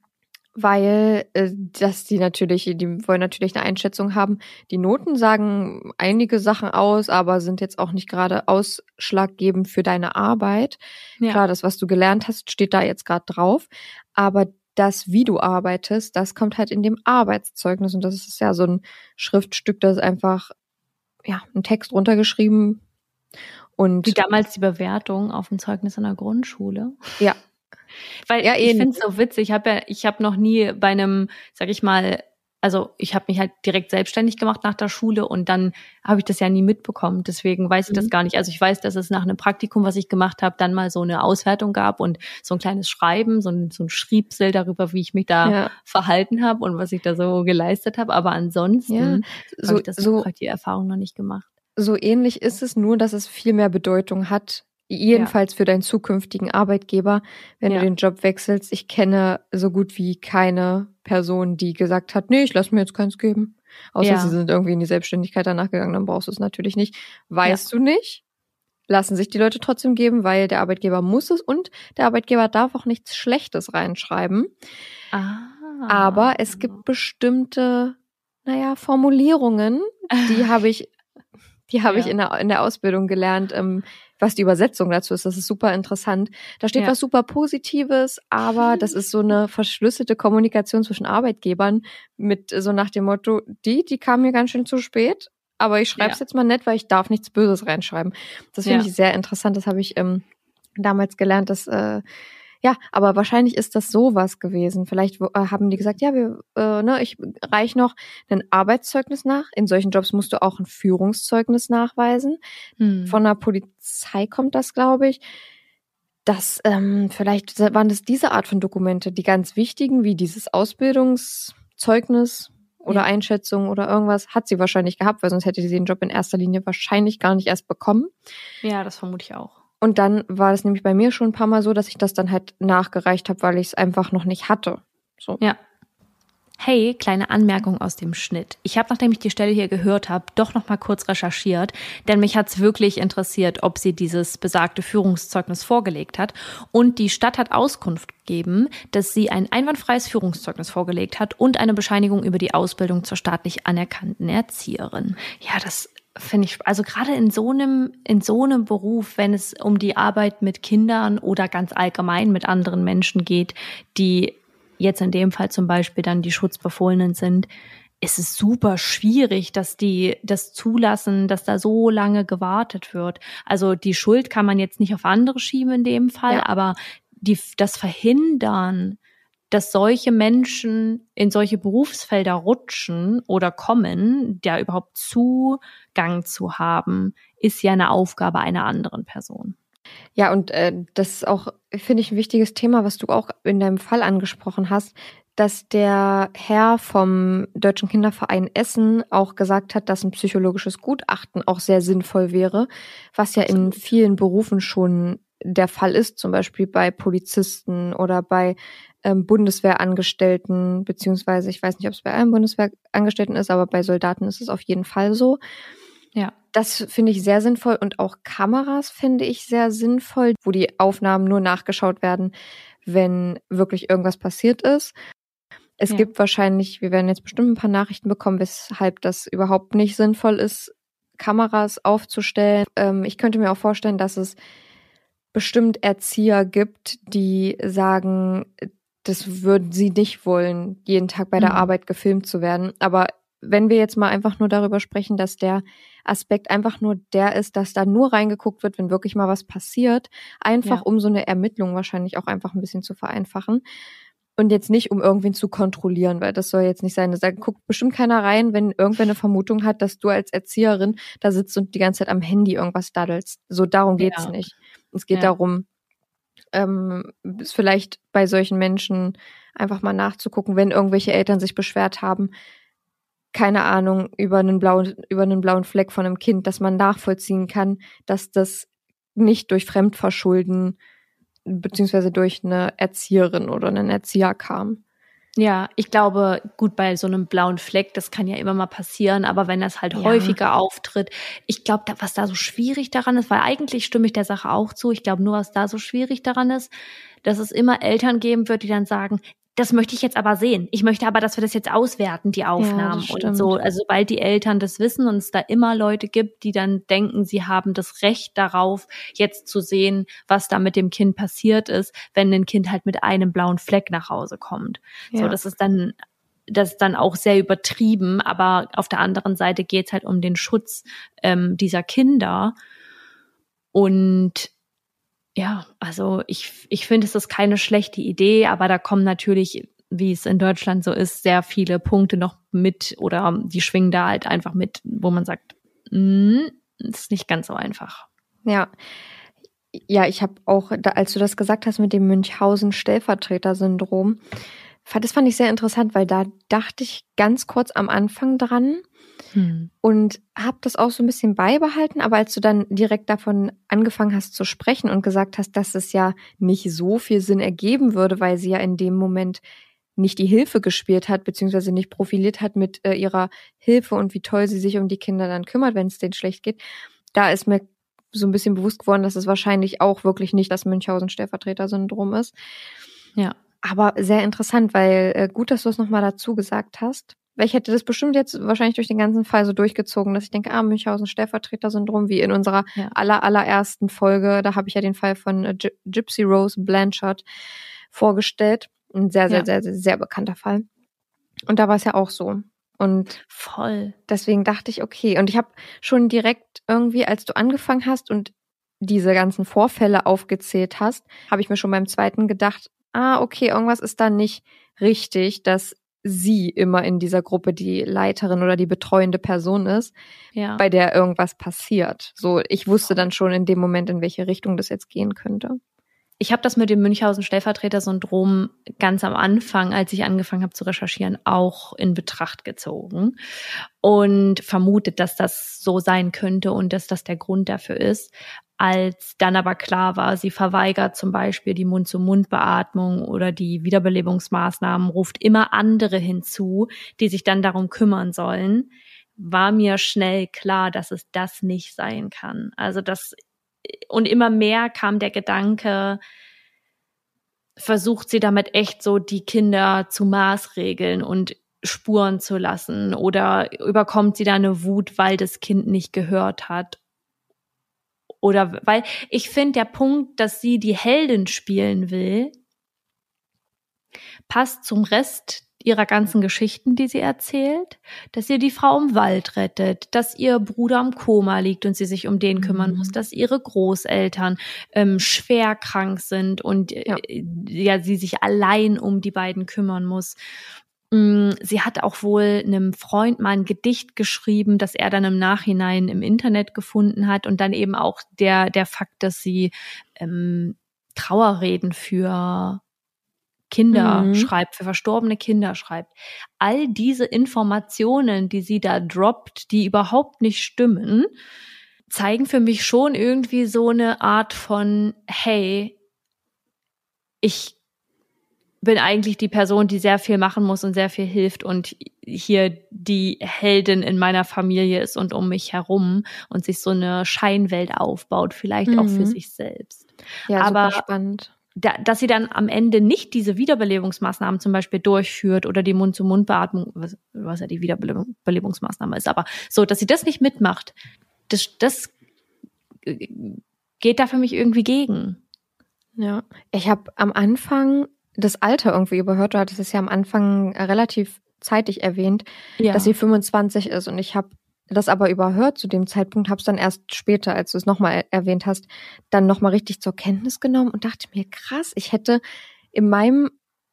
Speaker 1: weil äh, dass die natürlich, die wollen natürlich eine Einschätzung haben. Die Noten sagen einige Sachen aus, aber sind jetzt auch nicht gerade ausschlaggebend für deine Arbeit.
Speaker 3: Ja.
Speaker 1: Klar, das, was du gelernt hast, steht da jetzt gerade drauf. Aber das, wie du arbeitest, das kommt halt in dem Arbeitszeugnis. Und das ist ja so ein Schriftstück, das ist einfach, ja, ein Text runtergeschrieben. Und
Speaker 3: Wie damals die Bewertung auf dem Zeugnis in der Grundschule.
Speaker 1: Ja.
Speaker 3: Weil
Speaker 1: Ja,
Speaker 3: ich finde es so witzig. Ich habe ja, ich habe noch nie bei einem, sag ich mal, also ich habe mich halt direkt selbstständig gemacht nach der Schule und dann habe ich das ja nie mitbekommen. Deswegen weiß ich das
Speaker 1: Mhm.
Speaker 3: gar nicht. Also ich weiß, dass es nach einem Praktikum, was ich gemacht habe, dann mal so eine Auswertung gab und so ein kleines Schreiben, so ein, so ein Schriebsel darüber, wie ich mich da
Speaker 1: ja,
Speaker 3: verhalten habe und was ich da so geleistet habe. Aber ansonsten
Speaker 1: Ja,
Speaker 3: habe
Speaker 1: so,
Speaker 3: ich das
Speaker 1: so,
Speaker 3: so, die Erfahrung noch nicht gemacht.
Speaker 1: so ähnlich ist es nur, dass es viel mehr Bedeutung hat. Jedenfalls für deinen zukünftigen Arbeitgeber, wenn
Speaker 3: Ja.
Speaker 1: du den Job wechselst. Ich kenne so gut wie keine Person, die gesagt hat, nee, ich lasse mir jetzt keins geben. Außer
Speaker 3: Ja.
Speaker 1: sie sind irgendwie in die Selbstständigkeit danach gegangen, dann brauchst du es natürlich nicht. Weißt du nicht? Lassen sich die Leute trotzdem geben, weil der Arbeitgeber muss es und der Arbeitgeber darf auch nichts Schlechtes reinschreiben.
Speaker 3: Ah.
Speaker 1: Aber es gibt bestimmte, naja, Formulierungen, die habe ich, die habe
Speaker 3: Ja.
Speaker 1: ich in der, in der Ausbildung gelernt, ähm, was die Übersetzung dazu ist. Das ist super interessant. Da steht
Speaker 3: Ja.
Speaker 1: was super Positives, aber das ist so eine verschlüsselte Kommunikation zwischen Arbeitgebern mit so nach dem Motto, die, die kam mir ganz schön zu spät, aber ich schreibe es
Speaker 3: Ja.
Speaker 1: jetzt mal nett, weil ich darf nichts Böses reinschreiben. Das finde
Speaker 3: Ja.
Speaker 1: ich sehr interessant. Das habe ich ähm, damals gelernt, dass äh, ja, aber wahrscheinlich ist das sowas gewesen. Vielleicht äh, haben die gesagt, ja, wir, äh, ne, ich reich noch ein Arbeitszeugnis nach. In solchen Jobs musst du auch ein Führungszeugnis nachweisen.
Speaker 3: Hm.
Speaker 1: Von der Polizei kommt das, glaube ich. Das, ähm, vielleicht waren das diese Art von Dokumente, die ganz wichtigen, wie dieses Ausbildungszeugnis oder
Speaker 3: Ja.
Speaker 1: Einschätzung oder irgendwas, hat sie wahrscheinlich gehabt, weil sonst hätte sie den Job in erster Linie wahrscheinlich gar nicht erst bekommen.
Speaker 3: ja, das vermute ich auch.
Speaker 1: Und dann war es nämlich bei mir schon ein paar Mal so, dass ich das dann halt nachgereicht habe, weil ich es einfach noch nicht hatte. So.
Speaker 3: Ja. Hey, kleine Anmerkung aus dem Schnitt. Ich habe, nachdem ich die Stelle hier gehört habe, doch noch mal kurz recherchiert, denn mich hat's wirklich interessiert, ob sie dieses besagte Führungszeugnis vorgelegt hat. Und die Stadt hat Auskunft gegeben, dass sie ein einwandfreies Führungszeugnis vorgelegt hat und eine Bescheinigung über die Ausbildung zur staatlich anerkannten Erzieherin. Ja, das finde ich, also gerade in so einem, in so einem Beruf, wenn es um die Arbeit mit Kindern oder ganz allgemein mit anderen Menschen geht, die jetzt in dem Fall zum Beispiel dann die Schutzbefohlenen sind, ist es super schwierig, dass die das zulassen, dass da so lange gewartet wird. Also die Schuld kann man jetzt nicht auf andere schieben in dem Fall,
Speaker 1: Ja.
Speaker 3: aber die, das Verhindern, dass solche Menschen in solche Berufsfelder rutschen oder kommen, da überhaupt Zugang zu haben, ist ja eine Aufgabe einer anderen Person.
Speaker 1: Ja, und äh, das ist auch, finde ich, ein wichtiges Thema, was du auch in deinem Fall angesprochen hast, dass der Herr vom Deutschen Kinderverein Essen auch gesagt hat, dass ein psychologisches Gutachten auch sehr sinnvoll wäre, was ja in vielen Berufen schon der Fall ist, zum Beispiel bei Polizisten oder bei ähm, Bundeswehrangestellten, beziehungsweise ich weiß nicht, ob es bei allen Bundeswehrangestellten ist, aber bei Soldaten ist es auf jeden Fall so.
Speaker 3: Ja.
Speaker 1: Das finde ich sehr sinnvoll und auch Kameras finde ich sehr sinnvoll, wo die Aufnahmen nur nachgeschaut werden, wenn wirklich irgendwas passiert ist. Es
Speaker 3: Ja.
Speaker 1: gibt wahrscheinlich, wir werden jetzt bestimmt ein paar Nachrichten bekommen, weshalb das überhaupt nicht sinnvoll ist, Kameras aufzustellen. Ähm, ich könnte mir auch vorstellen, dass es bestimmt Erzieher gibt, die sagen, das würden sie nicht wollen, jeden Tag bei der
Speaker 3: Mhm.
Speaker 1: Arbeit gefilmt zu werden. Aber wenn wir jetzt mal einfach nur darüber sprechen, dass der Aspekt einfach nur der ist, dass da nur reingeguckt wird, wenn wirklich mal was passiert, einfach
Speaker 3: Ja.
Speaker 1: um so eine Ermittlung wahrscheinlich auch einfach ein bisschen zu vereinfachen. Und jetzt nicht, um irgendwen zu kontrollieren, weil das soll jetzt nicht sein. Da guckt bestimmt keiner rein, wenn irgendwer eine Vermutung hat, dass du als Erzieherin da sitzt und die ganze Zeit am Handy irgendwas daddelst. So darum geht's
Speaker 3: Ja.
Speaker 1: nicht. Es geht
Speaker 3: Ja.
Speaker 1: darum, ähm, es vielleicht bei solchen Menschen einfach mal nachzugucken, wenn irgendwelche Eltern sich beschwert haben, keine Ahnung, über einen blauen, über einen blauen Fleck von einem Kind, dass man nachvollziehen kann, dass das nicht durch Fremdverschulden beziehungsweise durch eine Erzieherin oder einen Erzieher kam.
Speaker 3: Ja, ich glaube, gut, bei so einem blauen Fleck, das kann ja immer mal passieren, aber wenn das halt
Speaker 1: Ja.
Speaker 3: häufiger auftritt, ich glaube, da, was da so schwierig daran ist, weil eigentlich stimme ich der Sache auch zu, ich glaube nur, was da so schwierig daran ist, dass es immer Eltern geben wird, die dann sagen, das möchte ich jetzt aber sehen. Ich möchte aber, dass wir das jetzt auswerten, die Aufnahmen und
Speaker 1: stimmt.
Speaker 3: so. Also sobald die Eltern das wissen und es da immer Leute gibt, die dann denken, sie haben das Recht darauf, jetzt zu sehen, was da mit dem Kind passiert ist, wenn ein Kind halt mit einem blauen Fleck nach Hause kommt. So,
Speaker 1: Ja.
Speaker 3: das ist dann, das ist dann auch sehr übertrieben, aber auf der anderen Seite geht es halt um den Schutz ähm, dieser Kinder. Und ja, also ich, ich finde, es ist keine schlechte Idee, aber da kommen natürlich, wie es in Deutschland so ist, sehr viele Punkte noch mit oder die schwingen da halt einfach mit, wo man sagt, mm, ist nicht ganz so einfach.
Speaker 1: Ja. Ja, ich habe auch, als du das gesagt hast mit dem Münchhausen-Stellvertreter-Syndrom, das fand ich sehr interessant, weil da dachte ich ganz kurz am Anfang dran
Speaker 3: Hm.
Speaker 1: und habe das auch so ein bisschen beibehalten. Aber als du dann direkt davon angefangen hast zu sprechen und gesagt hast, dass es ja nicht so viel Sinn ergeben würde, weil sie ja in dem Moment nicht die Hilfe gespielt hat, beziehungsweise nicht profiliert hat mit äh, ihrer Hilfe und wie toll sie sich um die Kinder dann kümmert, wenn es denen schlecht geht. Da ist mir so ein bisschen bewusst geworden, dass es wahrscheinlich auch wirklich nicht das Münchhausen-Stellvertreter-Syndrom ist.
Speaker 3: Ja.
Speaker 1: Aber sehr interessant, weil äh, gut, dass du es nochmal dazu gesagt hast. Weil ich hätte das bestimmt jetzt wahrscheinlich durch den ganzen Fall so durchgezogen, dass ich denke, ah, Münchhausen-Stellvertreter-Syndrom, wie in unserer ja. aller, allerersten Folge. Da habe ich ja den Fall von äh, Gypsy Rose Blanchard vorgestellt. Ein sehr, sehr, ja. sehr, sehr, sehr bekannter Fall. Und da war es ja auch so. Und
Speaker 3: voll.
Speaker 1: Deswegen dachte ich, okay. Und ich habe schon direkt irgendwie, als du angefangen hast und diese ganzen Vorfälle aufgezählt hast, habe ich mir schon beim zweiten gedacht, ah, okay, irgendwas ist da nicht richtig, dass sie immer in dieser Gruppe die Leiterin oder die betreuende Person ist, ja. bei der irgendwas passiert. So, ich wusste dann schon in dem Moment, in welche Richtung das jetzt gehen könnte
Speaker 3: ich habe das mit dem Münchhausen-Stellvertreter-Syndrom ganz am Anfang, als ich angefangen habe zu recherchieren, auch in Betracht gezogen und vermutet, dass das so sein könnte und dass das der Grund dafür ist. Als dann aber klar war, sie verweigert zum Beispiel die Mund-zu-Mund-Beatmung oder die Wiederbelebungsmaßnahmen, ruft immer andere hinzu, die sich dann darum kümmern sollen, war mir schnell klar, dass es das nicht sein kann. Also dass und immer mehr kam der Gedanke, versucht sie damit echt so die Kinder zu maßregeln und Spuren zu lassen oder überkommt sie da eine Wut, weil das Kind nicht gehört hat oder weil ich finde der Punkt, dass sie die Heldin spielen will, passt zum Rest ihrer ganzen Geschichten, die sie erzählt, dass ihr die Frau im Wald rettet, dass ihr Bruder im Koma liegt und sie sich um den kümmern mhm. muss, dass ihre Großeltern ähm, schwer krank sind und äh, ja. ja, sie sich allein um die beiden kümmern muss. Mm, sie hat auch wohl einem Freund mal ein Gedicht geschrieben, das er dann im Nachhinein im Internet gefunden hat und dann eben auch der der Fakt, dass sie ähm, Trauerreden für Kinder mhm. schreibt, für verstorbene Kinder schreibt. All diese Informationen, die sie da droppt, die überhaupt nicht stimmen, zeigen für mich schon irgendwie so eine Art von, hey, ich bin eigentlich die Person, die sehr viel machen muss und sehr viel hilft und hier die Heldin in meiner Familie ist und um mich herum und sich so eine Scheinwelt aufbaut, vielleicht mhm. auch für mhm. sich selbst.
Speaker 1: Ja, Aber super spannend
Speaker 3: da, dass sie dann am Ende nicht diese Wiederbelebungsmaßnahmen zum Beispiel durchführt oder die Mund-zu-Mund-Beatmung, was, was ja die Wiederbelebungsmaßnahme ist, aber so, dass sie das nicht mitmacht, das, das geht da für mich irgendwie gegen.
Speaker 1: Ja, ich habe am Anfang das Alter irgendwie überhört, du hattest es ja am Anfang relativ zeitig erwähnt, ja. dass sie 25 ist und ich habe das aber überhört zu dem Zeitpunkt, habe es dann erst später, als du es nochmal erwähnt hast, dann nochmal richtig zur Kenntnis genommen und dachte mir, krass, ich hätte in meinem,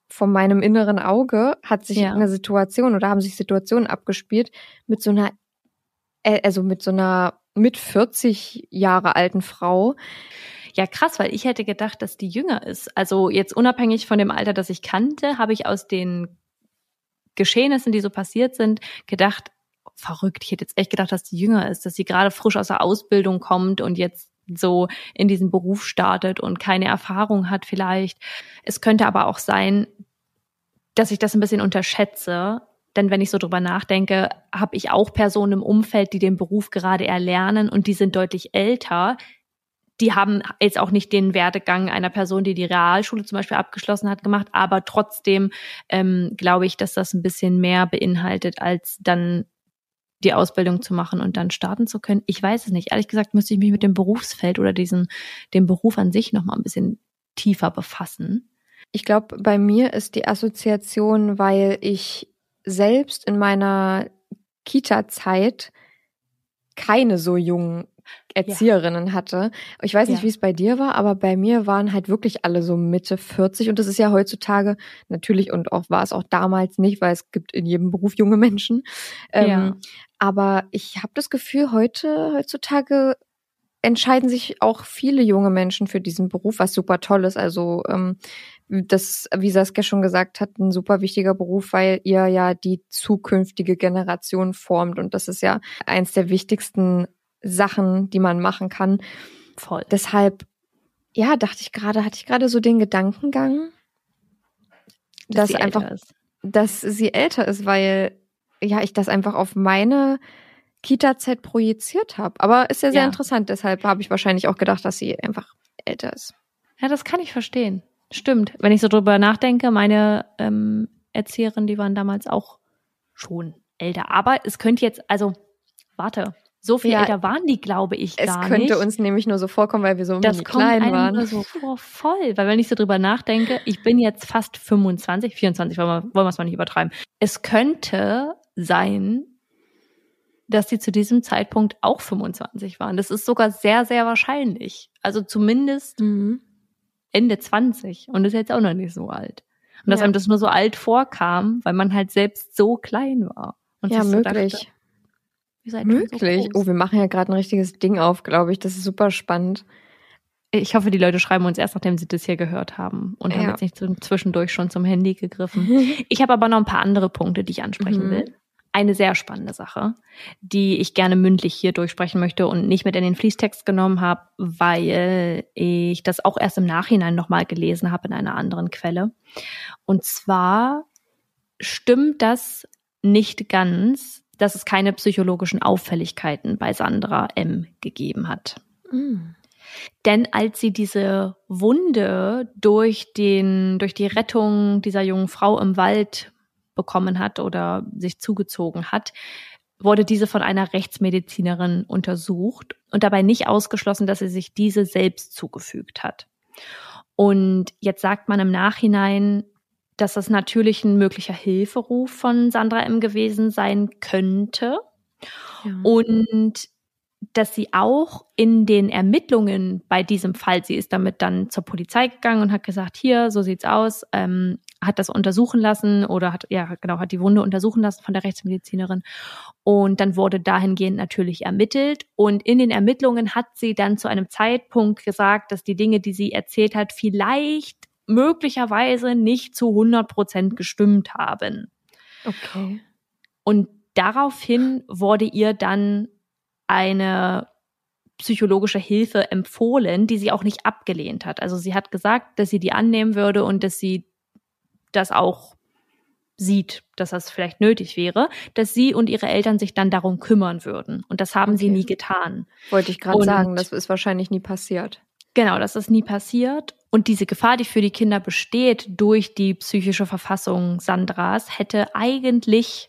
Speaker 1: von meinem inneren Auge hat sich ja. eine Situation oder haben sich Situationen abgespielt mit so einer, äh, also mit so einer mit 40 Jahre alten Frau.
Speaker 3: Ja, krass, weil ich hätte gedacht, dass die jünger ist. Also jetzt unabhängig von dem Alter, das ich kannte, habe ich aus den Geschehnissen, die so passiert sind, gedacht, verrückt. Ich hätte jetzt echt gedacht, dass die jünger ist, dass sie gerade frisch aus der Ausbildung kommt und jetzt so in diesen Beruf startet und keine Erfahrung hat vielleicht. Es könnte aber auch sein, dass ich das ein bisschen unterschätze. Denn wenn ich so drüber nachdenke, habe ich auch Personen im Umfeld, die den Beruf gerade erlernen und die sind deutlich älter. Die haben jetzt auch nicht den Werdegang einer Person, die die Realschule zum Beispiel abgeschlossen hat, gemacht, aber trotzdem ähm, glaube ich, dass das ein bisschen mehr beinhaltet als dann die Ausbildung zu machen und dann starten zu können? Ich weiß es nicht. Ehrlich gesagt müsste ich mich mit dem Berufsfeld oder diesem, dem Beruf an sich noch mal ein bisschen tiefer befassen.
Speaker 1: Ich glaube, bei mir ist die Assoziation, weil ich selbst in meiner Kita-Zeit keine so jungen Erzieherinnen ja. hatte. Ich weiß nicht, ja. wie es bei dir war, aber bei mir waren halt wirklich alle so Mitte 40 und das ist ja heutzutage natürlich und auch war es auch damals nicht, weil es gibt in jedem Beruf junge Menschen. Ähm, ja. Aber ich habe das Gefühl, heute, heutzutage entscheiden sich auch viele junge Menschen für diesen Beruf, was super toll ist. Also ähm, das, wie Saskia schon gesagt hat, ein super wichtiger Beruf, weil ihr ja die zukünftige Generation formt. Und das ist ja eins der wichtigsten Sachen, die man machen kann.
Speaker 3: Voll.
Speaker 1: Deshalb, ja, dachte ich gerade, hatte ich gerade so den Gedankengang. dass,
Speaker 3: sie
Speaker 1: einfach,
Speaker 3: älter ist.
Speaker 1: dass sie älter ist, weil ja ich das einfach auf meine Kita-Zeit projiziert habe. Aber ist ja sehr
Speaker 3: Ja.
Speaker 1: interessant, deshalb habe ich wahrscheinlich auch gedacht, dass sie einfach älter ist.
Speaker 3: Ja, das kann ich verstehen. Stimmt. Wenn ich so drüber nachdenke, meine ähm, Erzieherin, die waren damals auch schon älter. Aber es könnte jetzt, also, warte, so viel
Speaker 1: Ja,
Speaker 3: älter waren die, glaube ich,
Speaker 1: Es
Speaker 3: gar
Speaker 1: könnte
Speaker 3: nicht.
Speaker 1: uns nämlich nur so vorkommen, weil wir so
Speaker 3: das kommt
Speaker 1: klein
Speaker 3: einem
Speaker 1: waren.
Speaker 3: nur so vor, voll. Weil wenn ich so drüber nachdenke, ich bin jetzt fast 25, 24, wollen wir, wollen wir es mal nicht übertreiben. Es könnte sein, dass sie zu diesem Zeitpunkt auch 25 waren. Das ist sogar sehr, sehr wahrscheinlich. Also zumindest
Speaker 1: Mhm.
Speaker 3: Ende 20 und ist jetzt auch noch nicht so alt. Und dass
Speaker 1: Ja.
Speaker 3: einem das nur so alt vorkam, weil man halt selbst so klein war. Und
Speaker 1: Ja,
Speaker 3: sich so
Speaker 1: möglich.
Speaker 3: dachte, ihr seid so
Speaker 1: möglich.
Speaker 3: groß.
Speaker 1: oh, wir machen ja gerade ein richtiges Ding auf, glaube ich. Das ist super spannend.
Speaker 3: Ich hoffe, die Leute schreiben uns erst, nachdem sie das hier gehört haben und haben
Speaker 1: Ja.
Speaker 3: jetzt nicht so zwischendurch schon zum Handy gegriffen. Ich habe aber noch ein paar andere Punkte, die ich ansprechen
Speaker 1: Mhm.
Speaker 3: will. Eine sehr spannende Sache, die ich gerne mündlich hier durchsprechen möchte und nicht mit in den Fließtext genommen habe, weil ich das auch erst im Nachhinein nochmal gelesen habe in einer anderen Quelle. Und zwar stimmt das nicht ganz, dass es keine psychologischen Auffälligkeiten bei Sandra M gegeben hat.
Speaker 1: Mhm.
Speaker 3: Denn als sie diese Wunde durch den, durch die Rettung dieser jungen Frau im Wald bekommen hat oder sich zugezogen hat, wurde diese von einer Rechtsmedizinerin untersucht und dabei nicht ausgeschlossen, dass sie sich diese selbst zugefügt hat. Und jetzt sagt man im Nachhinein, dass das natürlich ein möglicher Hilferuf von Sandra M gewesen sein könnte.
Speaker 1: Ja.
Speaker 3: Und dass sie auch in den Ermittlungen bei diesem Fall, sie ist damit dann zur Polizei gegangen und hat gesagt, hier, so sieht's aus, ähm, hat das untersuchen lassen oder hat, ja, genau, hat die Wunde untersuchen lassen von der Rechtsmedizinerin. Und dann wurde dahingehend natürlich ermittelt. Und in den Ermittlungen hat sie dann zu einem Zeitpunkt gesagt, dass die Dinge, die sie erzählt hat, vielleicht möglicherweise nicht zu 100 Prozent gestimmt haben.
Speaker 1: Okay.
Speaker 3: Und daraufhin wurde ihr dann eine psychologische Hilfe empfohlen, die sie auch nicht abgelehnt hat. Also sie hat gesagt, dass sie die annehmen würde und dass sie das auch sieht, dass das vielleicht nötig wäre, dass sie und ihre Eltern sich dann darum kümmern würden. Und das haben sie
Speaker 1: Okay.
Speaker 3: nie getan.
Speaker 1: Wollte ich gerade sagen, das ist wahrscheinlich nie passiert.
Speaker 3: Genau, das ist nie passiert. Und diese Gefahr, die für die Kinder besteht durch die psychische Verfassung Sandras, hätte eigentlich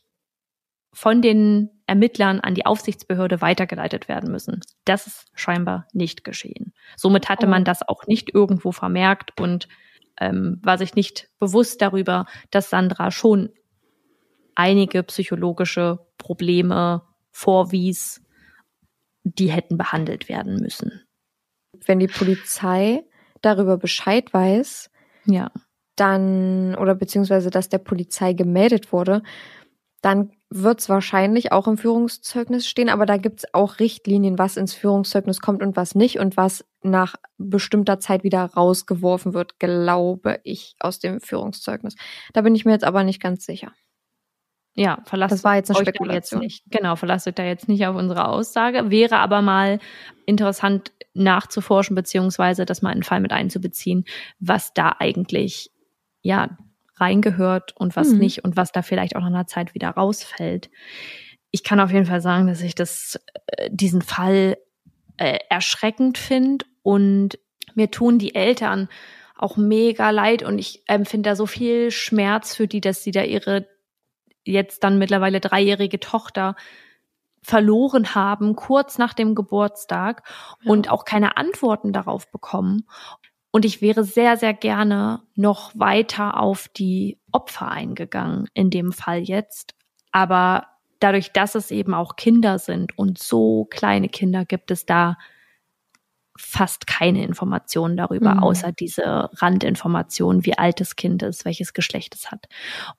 Speaker 3: von den Ermittlern an die Aufsichtsbehörde weitergeleitet werden müssen. Das ist scheinbar nicht geschehen. Somit hatte
Speaker 1: Oh.
Speaker 3: man das auch nicht irgendwo vermerkt und ähm, war sich nicht bewusst darüber, dass Sandra schon einige psychologische Probleme vorwies, die hätten behandelt werden müssen.
Speaker 1: Wenn die Polizei darüber Bescheid weiß,
Speaker 3: Ja.
Speaker 1: dann oder beziehungsweise dass der Polizei gemeldet wurde, dann wird es wahrscheinlich auch im Führungszeugnis stehen, aber da gibt es auch Richtlinien, was ins Führungszeugnis kommt und was nicht und was nach bestimmter Zeit wieder rausgeworfen wird, glaube ich, aus dem Führungszeugnis. Da bin ich mir jetzt aber nicht ganz sicher.
Speaker 3: Ja, verlasst
Speaker 1: Das war jetzt eine
Speaker 3: da jetzt
Speaker 1: Spekulation.
Speaker 3: nicht. Genau, verlasst euch da jetzt nicht auf unsere Aussage. Wäre aber mal interessant nachzuforschen, beziehungsweise das mal in den Fall mit einzubeziehen, was da eigentlich, ja, reingehört und was
Speaker 1: Mhm.
Speaker 3: nicht und was da vielleicht auch nach einer Zeit wieder rausfällt. Ich kann auf jeden Fall sagen, dass ich das, äh, diesen Fall äh, erschreckend finde und mir tun die Eltern auch mega leid und ich empfinde da so viel Schmerz für die, dass sie da ihre jetzt dann mittlerweile dreijährige Tochter verloren haben, kurz nach dem Geburtstag
Speaker 1: Ja.
Speaker 3: und auch keine Antworten darauf bekommen. Und ich wäre sehr, sehr gerne noch weiter auf die Opfer eingegangen, in dem Fall jetzt. Aber dadurch, dass es eben auch Kinder sind und so kleine Kinder, gibt es da fast keine Informationen darüber,
Speaker 1: Mhm.
Speaker 3: außer diese Randinformationen, wie alt das Kind ist, welches Geschlecht es hat.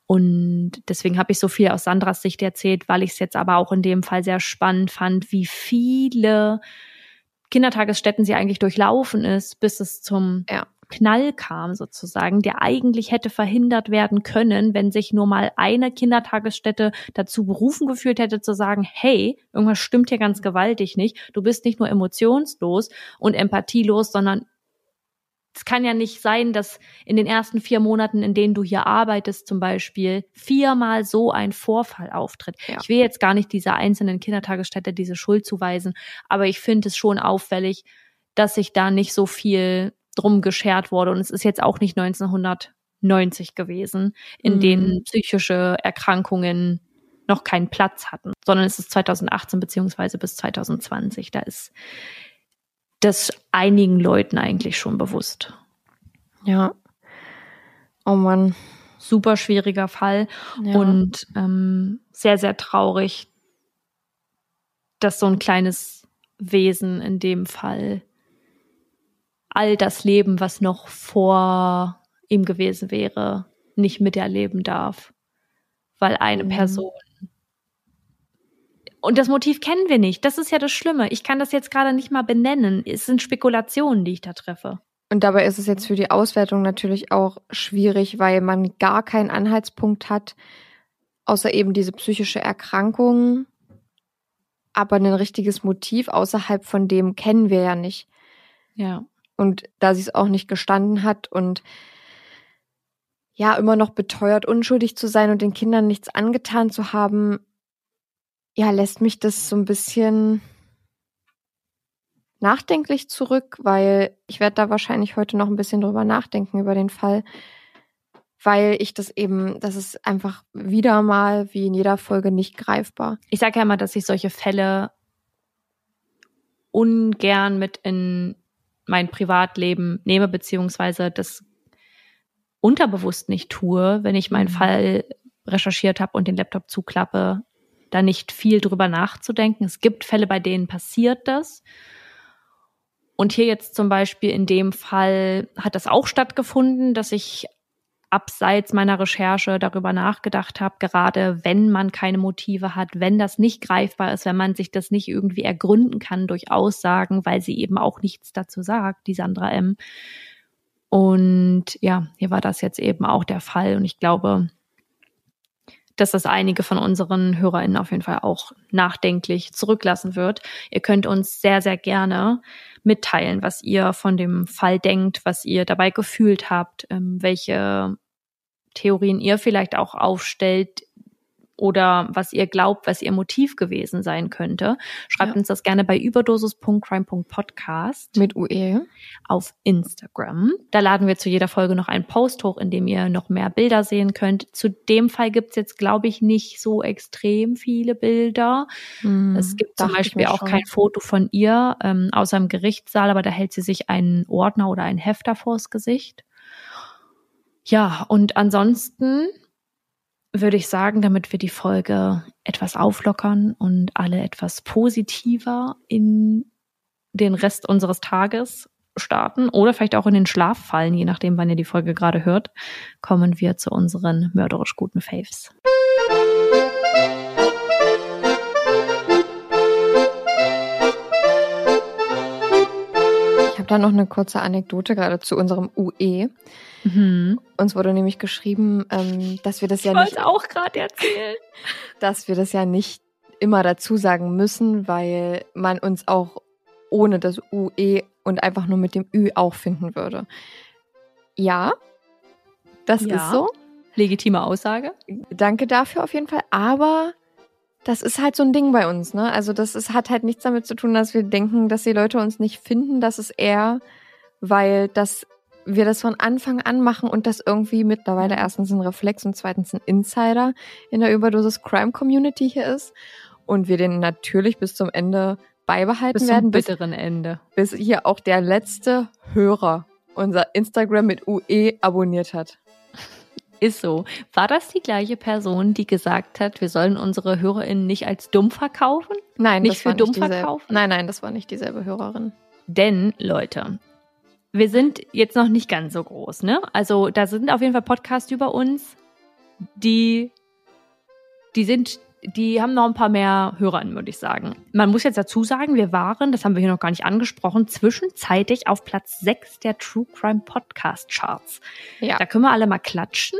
Speaker 3: Und deswegen habe ich so viel aus Sandras Sicht erzählt, weil ich es jetzt aber auch in dem Fall sehr spannend fand, wie viele Kindertagesstätten sie eigentlich durchlaufen ist, bis es zum
Speaker 1: Ja.
Speaker 3: Knall kam sozusagen, der eigentlich hätte verhindert werden können, wenn sich nur mal eine Kindertagesstätte dazu berufen gefühlt hätte zu sagen, hey, irgendwas stimmt hier ganz gewaltig nicht. Du bist nicht nur emotionslos und empathielos, sondern es kann ja nicht sein, dass in den ersten vier Monaten, in denen du hier arbeitest, zum Beispiel, viermal so ein Vorfall auftritt.
Speaker 1: Ja.
Speaker 3: Ich will jetzt gar nicht dieser einzelnen Kindertagesstätte diese Schuld zuweisen, aber ich finde es schon auffällig, dass sich da nicht so viel drum geschert wurde. Und es ist jetzt auch nicht 1990 gewesen, in
Speaker 1: Mhm.
Speaker 3: denen psychische Erkrankungen noch keinen Platz hatten, sondern es ist 2018 beziehungsweise bis 2020. Da ist das einigen Leuten eigentlich schon bewusst.
Speaker 1: Ja. Oh Mann.
Speaker 3: Super schwieriger Fall
Speaker 1: Ja.
Speaker 3: und ähm, sehr, sehr traurig, dass so ein kleines Wesen in dem Fall all das Leben, was noch vor ihm gewesen wäre, nicht miterleben darf. Weil eine
Speaker 1: Mhm.
Speaker 3: Person. Und das Motiv kennen wir nicht. Das ist ja das Schlimme. Ich kann das jetzt gerade nicht mal benennen. Es sind Spekulationen, die ich da treffe.
Speaker 1: Und dabei ist es jetzt für die Auswertung natürlich auch schwierig, weil man gar keinen Anhaltspunkt hat, außer eben diese psychische Erkrankung. Aber ein richtiges Motiv außerhalb von dem kennen wir ja nicht.
Speaker 3: Ja.
Speaker 1: Und da sie es auch nicht gestanden hat und ja immer noch beteuert, unschuldig zu sein und den Kindern nichts angetan zu haben, ja, lässt mich das so ein bisschen nachdenklich zurück, weil ich werde da wahrscheinlich heute noch ein bisschen drüber nachdenken über den Fall, weil ich das eben, das ist einfach wieder mal wie in jeder Folge nicht greifbar.
Speaker 3: Ich sage ja immer, dass ich solche Fälle ungern mit in mein Privatleben nehme, beziehungsweise das unterbewusst nicht tue, wenn ich meinen
Speaker 1: Mhm.
Speaker 3: Fall recherchiert habe und den Laptop zuklappe, da nicht viel drüber nachzudenken. Es gibt Fälle, bei denen passiert das. Und hier jetzt zum Beispiel in dem Fall hat das auch stattgefunden, dass ich abseits meiner Recherche darüber nachgedacht habe, gerade wenn man keine Motive hat, wenn das nicht greifbar ist, wenn man sich das nicht irgendwie ergründen kann durch Aussagen, weil sie eben auch nichts dazu sagt, die Sandra M. Und ja, hier war das jetzt eben auch der Fall. Und ich glaube, dass das einige von unseren HörerInnen auf jeden Fall auch nachdenklich zurücklassen wird. Ihr könnt uns sehr, sehr gerne mitteilen, was ihr von dem Fall denkt, was ihr dabei gefühlt habt, ähm, welche Theorien ihr vielleicht auch aufstellt oder was ihr glaubt, was ihr Motiv gewesen sein könnte. Schreibt
Speaker 1: Ja.
Speaker 3: uns das gerne bei überdosis.crime.podcast
Speaker 1: Mit UE.
Speaker 3: auf Instagram. Da laden wir zu jeder Folge noch einen Post hoch, in dem ihr noch mehr Bilder sehen könnt. Zu dem Fall gibt's jetzt, glaube ich, nicht so extrem viele Bilder. Es gibt zum Beispiel auch
Speaker 1: schon.
Speaker 3: kein Foto von ihr, ähm, außer im Gerichtssaal, aber da hält sie sich einen Ordner oder einen Hefter vors Gesicht. Ja, und ansonsten würde ich sagen, damit wir die Folge etwas auflockern und alle etwas positiver in den Rest unseres Tages starten oder vielleicht auch in den Schlaf fallen, je nachdem, wann ihr die Folge gerade hört, kommen wir zu unseren mörderisch guten Faves.
Speaker 1: Habe da noch eine kurze Anekdote gerade zu unserem UE.
Speaker 3: Mhm.
Speaker 1: Uns wurde nämlich geschrieben, ähm, dass wir das ja
Speaker 3: Ich
Speaker 1: nicht,
Speaker 3: wollte auch gerade erzählen.
Speaker 1: dass wir das ja nicht immer dazu sagen müssen, weil man uns auch ohne das UE und einfach nur mit dem Ü auch finden würde. Ja, das
Speaker 3: Ja.
Speaker 1: ist so.
Speaker 3: Legitime Aussage.
Speaker 1: Danke dafür auf jeden Fall. Aber das ist halt so ein Ding bei uns, ne? Also das ist, hat halt nichts damit zu tun, dass wir denken, dass die Leute uns nicht finden. Das ist eher, weil das wir das von Anfang an machen und das irgendwie mittlerweile erstens ein Reflex und zweitens ein Insider in der Überdosis Crime Community hier ist und wir den natürlich bis zum Ende beibehalten
Speaker 3: Bis zum
Speaker 1: werden, bis,
Speaker 3: bitteren Ende.
Speaker 1: bis hier auch der letzte Hörer unser Instagram mit UE abonniert hat.
Speaker 3: Ist so. War das die gleiche Person, die gesagt hat, wir sollen unsere HörerInnen nicht als dumm verkaufen?
Speaker 1: Nein,
Speaker 3: Nicht
Speaker 1: das
Speaker 3: für
Speaker 1: war
Speaker 3: dumm
Speaker 1: nicht
Speaker 3: verkaufen?
Speaker 1: Nein, nein, das war nicht dieselbe Hörerin.
Speaker 3: Denn, Leute, wir sind jetzt noch nicht ganz so groß, ne? Also da sind auf jeden Fall Podcasts über uns, die, die sind, die haben noch ein paar mehr HörerInnen, würde ich sagen. Man muss jetzt dazu sagen, wir waren, das haben wir hier noch gar nicht angesprochen, zwischenzeitlich auf Platz 6 der True Crime Podcast Charts.
Speaker 1: Ja.
Speaker 3: Da können wir alle mal klatschen.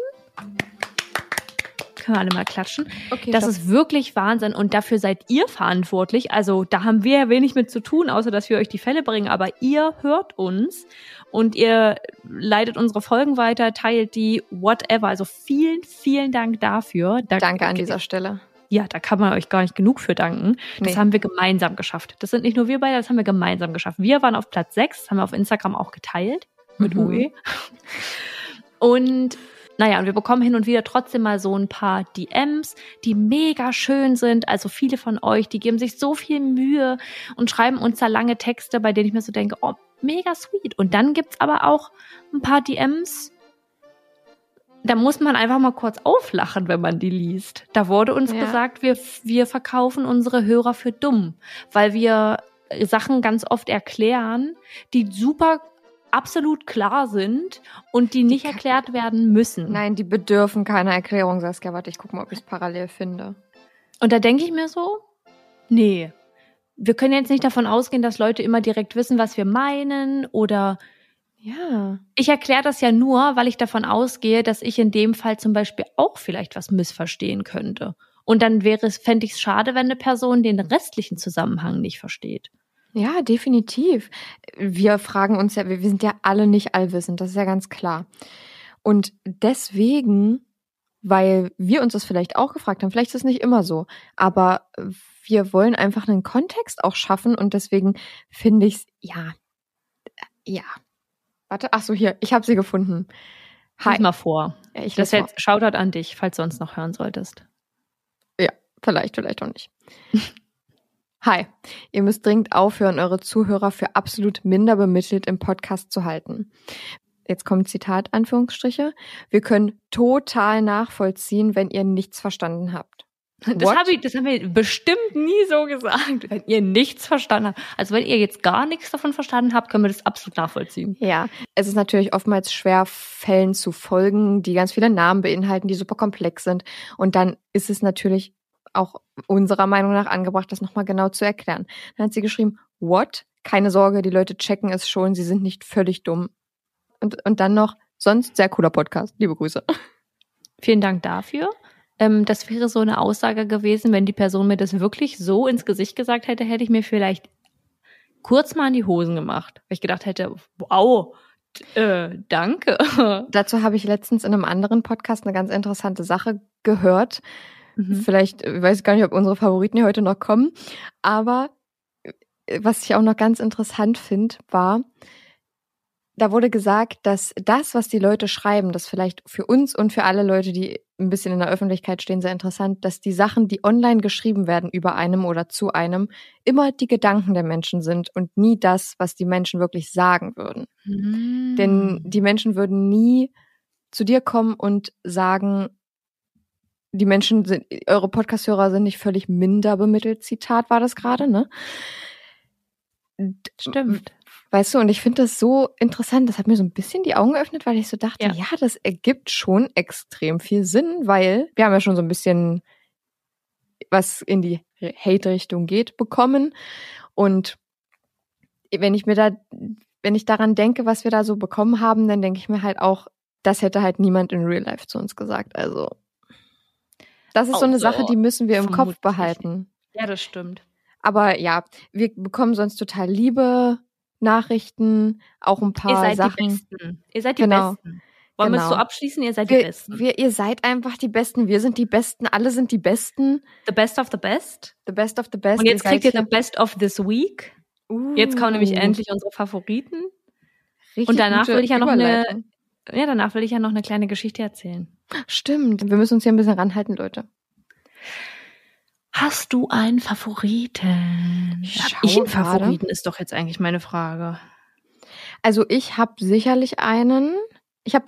Speaker 3: können wir alle mal klatschen.
Speaker 5: Okay,
Speaker 3: Das ist wirklich Wahnsinn und dafür seid ihr verantwortlich. Also da haben wir ja wenig mit zu tun, außer dass wir euch die Fälle bringen. Aber ihr hört uns und ihr leitet unsere Folgen weiter, teilt die, whatever. Also vielen, vielen Dank dafür. Da,
Speaker 1: Danke an dieser Stelle.
Speaker 3: Ja, da kann man euch gar nicht genug für danken. Das
Speaker 1: Nee.
Speaker 3: haben wir gemeinsam geschafft. Das sind nicht nur wir beide, das haben wir gemeinsam geschafft. Wir waren auf Platz 6, das haben wir auf Instagram auch geteilt mit
Speaker 1: Mhm.
Speaker 3: UE. Und naja, und wir bekommen hin und wieder trotzdem mal so ein paar DMs, die mega schön sind. Also viele von euch, die geben sich so viel Mühe und schreiben uns da lange Texte, bei denen ich mir so denke, oh, mega sweet. Und dann gibt's aber auch ein paar DMs, da muss man einfach mal kurz auflachen, wenn man die liest. Da wurde uns
Speaker 1: Ja.
Speaker 3: gesagt, wir, wir verkaufen unsere Hörer für dumm, weil wir Sachen ganz oft erklären, die super absolut klar sind und die nicht
Speaker 1: kann-
Speaker 3: erklärt werden müssen.
Speaker 1: Nein, die bedürfen keiner Erklärung, Saskia. Warte, ich guck mal, ob ich es parallel finde.
Speaker 3: Und da denke ich mir so, nee, wir können jetzt nicht davon ausgehen, dass Leute immer direkt wissen, was wir meinen oder
Speaker 1: Ja.
Speaker 3: ich erkläre das ja nur, weil ich davon ausgehe, dass ich in dem Fall zum Beispiel auch vielleicht was missverstehen könnte. Und dann wäre es, fände ich es schade, wenn eine Person den restlichen Zusammenhang nicht versteht.
Speaker 1: Ja, definitiv. Wir fragen uns ja, wir, sind ja alle nicht allwissend, das ist ja ganz klar. Und deswegen, weil wir uns das vielleicht auch gefragt haben, vielleicht ist es nicht immer so, aber wir wollen einfach einen Kontext auch schaffen und deswegen finde ich es, ja, ja. Warte, ach so, hier, ich habe sie gefunden. Hi.
Speaker 3: Lies mal vor.
Speaker 1: Ja, ich
Speaker 3: Das jetzt Shoutout an dich, falls du uns noch hören solltest.
Speaker 1: Vielleicht, vielleicht auch nicht. Hi, ihr müsst dringend aufhören, eure Zuhörer für absolut minder bemittelt im Podcast zu halten. Jetzt kommt Zitat, Anführungsstriche. Wir können total nachvollziehen, wenn ihr nichts verstanden habt.
Speaker 3: Das, hab ich, das haben wir bestimmt nie so gesagt, wenn ihr nichts verstanden habt. Also wenn ihr jetzt gar nichts davon verstanden habt, können wir das absolut nachvollziehen.
Speaker 1: Ja, es ist natürlich oftmals schwer, Fällen zu folgen, die ganz viele Namen beinhalten, die super komplex sind. Und dann ist es natürlich auch unserer Meinung nach angebracht, das nochmal genau zu erklären. Dann hat sie geschrieben, what? Keine Sorge, die Leute checken es schon, sie sind nicht völlig dumm. Und, und dann noch, sonst sehr cooler Podcast. Liebe Grüße.
Speaker 3: Vielen Dank dafür. Ähm, das wäre so eine Aussage gewesen, wenn die Person mir das wirklich so ins Gesicht gesagt hätte, hätte ich mir vielleicht kurz mal in die Hosen gemacht. Weil ich gedacht hätte, wow, äh, danke.
Speaker 1: Dazu habe ich letztens in einem anderen Podcast eine ganz interessante Sache gehört.
Speaker 3: Mhm.
Speaker 1: Vielleicht, ich weiß gar nicht, ob unsere Favoriten hier heute noch kommen, aber äh, was ich auch noch ganz interessant finde, war, da wurde gesagt, dass das, was die Leute schreiben, das vielleicht für uns und für alle Leute, die ein bisschen in der Öffentlichkeit stehen, sehr interessant, dass die Sachen, die online geschrieben werden über einem oder zu einem, immer die Gedanken der Menschen sind und nie das, was die Menschen wirklich sagen würden.
Speaker 3: Mhm.
Speaker 1: Denn die Menschen würden nie zu dir kommen und sagen, die Menschen sind, eure Podcast-Hörer sind nicht völlig minder bemittelt, Zitat war das gerade, ne?
Speaker 3: Stimmt.
Speaker 1: Weißt du, und ich finde das so interessant, das hat mir so ein bisschen die Augen geöffnet, weil ich so dachte,
Speaker 3: Ja.
Speaker 1: ja. das ergibt schon extrem viel Sinn, weil wir haben ja schon so ein bisschen was in die Hate-Richtung geht bekommen. Und wenn ich mir da, wenn ich daran denke, was wir da so bekommen haben, dann denke ich mir halt auch, das hätte halt niemand in Real Life zu uns gesagt. Also, das ist so eine
Speaker 3: Also,
Speaker 1: Sache, die müssen wir im Kopf behalten.
Speaker 3: Ja, das stimmt.
Speaker 1: Aber ja, wir bekommen sonst total liebe Nachrichten, auch ein
Speaker 3: Ihr
Speaker 1: paar
Speaker 3: seid
Speaker 1: Sachen.
Speaker 3: die Besten. Ihr seid die
Speaker 1: Genau.
Speaker 3: Besten. Wollen wir es
Speaker 1: Genau.
Speaker 3: so abschließen? Ihr seid die
Speaker 1: Wir,
Speaker 3: Besten.
Speaker 1: wir, ihr seid einfach die Besten. Wir sind die Besten. Alle sind die Besten.
Speaker 3: the best of the best.
Speaker 1: The best of the best.
Speaker 3: Und jetzt
Speaker 1: seid
Speaker 3: kriegt ihr the best of this week. Jetzt kommen nämlich
Speaker 1: Uh,
Speaker 3: endlich unsere Favoriten.
Speaker 1: richtig
Speaker 3: und danach will ich ja noch eine-. Ja, danach will ich ja noch eine kleine Geschichte erzählen.
Speaker 1: Stimmt. Wir müssen uns hier ein bisschen ranhalten, Leute.
Speaker 3: Hast du einen Favoriten?
Speaker 1: Ich
Speaker 3: Hab ich einen
Speaker 1: gerade.
Speaker 3: Favoriten, ist doch jetzt eigentlich meine Frage.
Speaker 1: Also ich habe sicherlich einen. Ich habe.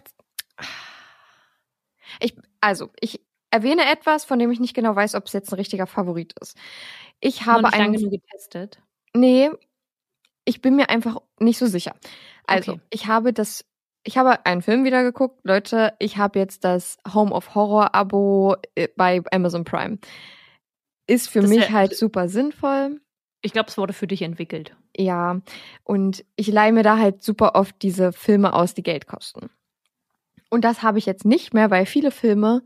Speaker 1: Ich, also ich erwähne etwas, von dem ich nicht genau weiß, ob es jetzt ein richtiger Favorit ist. Ich habe
Speaker 3: Noch nicht lange
Speaker 1: einen.
Speaker 3: genug getestet.
Speaker 1: Nee, ich bin mir einfach nicht so sicher. Also,
Speaker 3: Okay.
Speaker 1: ich habe das, ich habe einen Film wieder geguckt. Leute, ich habe jetzt das Home of Horror Abo äh, bei Amazon Prime. Ist für
Speaker 3: Das
Speaker 1: mich halt super sinnvoll.
Speaker 3: Ich glaube, es wurde für dich entwickelt.
Speaker 1: Ja, und ich leihe mir da halt super oft diese Filme aus, die Geld kosten. Und das habe ich jetzt nicht mehr, weil viele Filme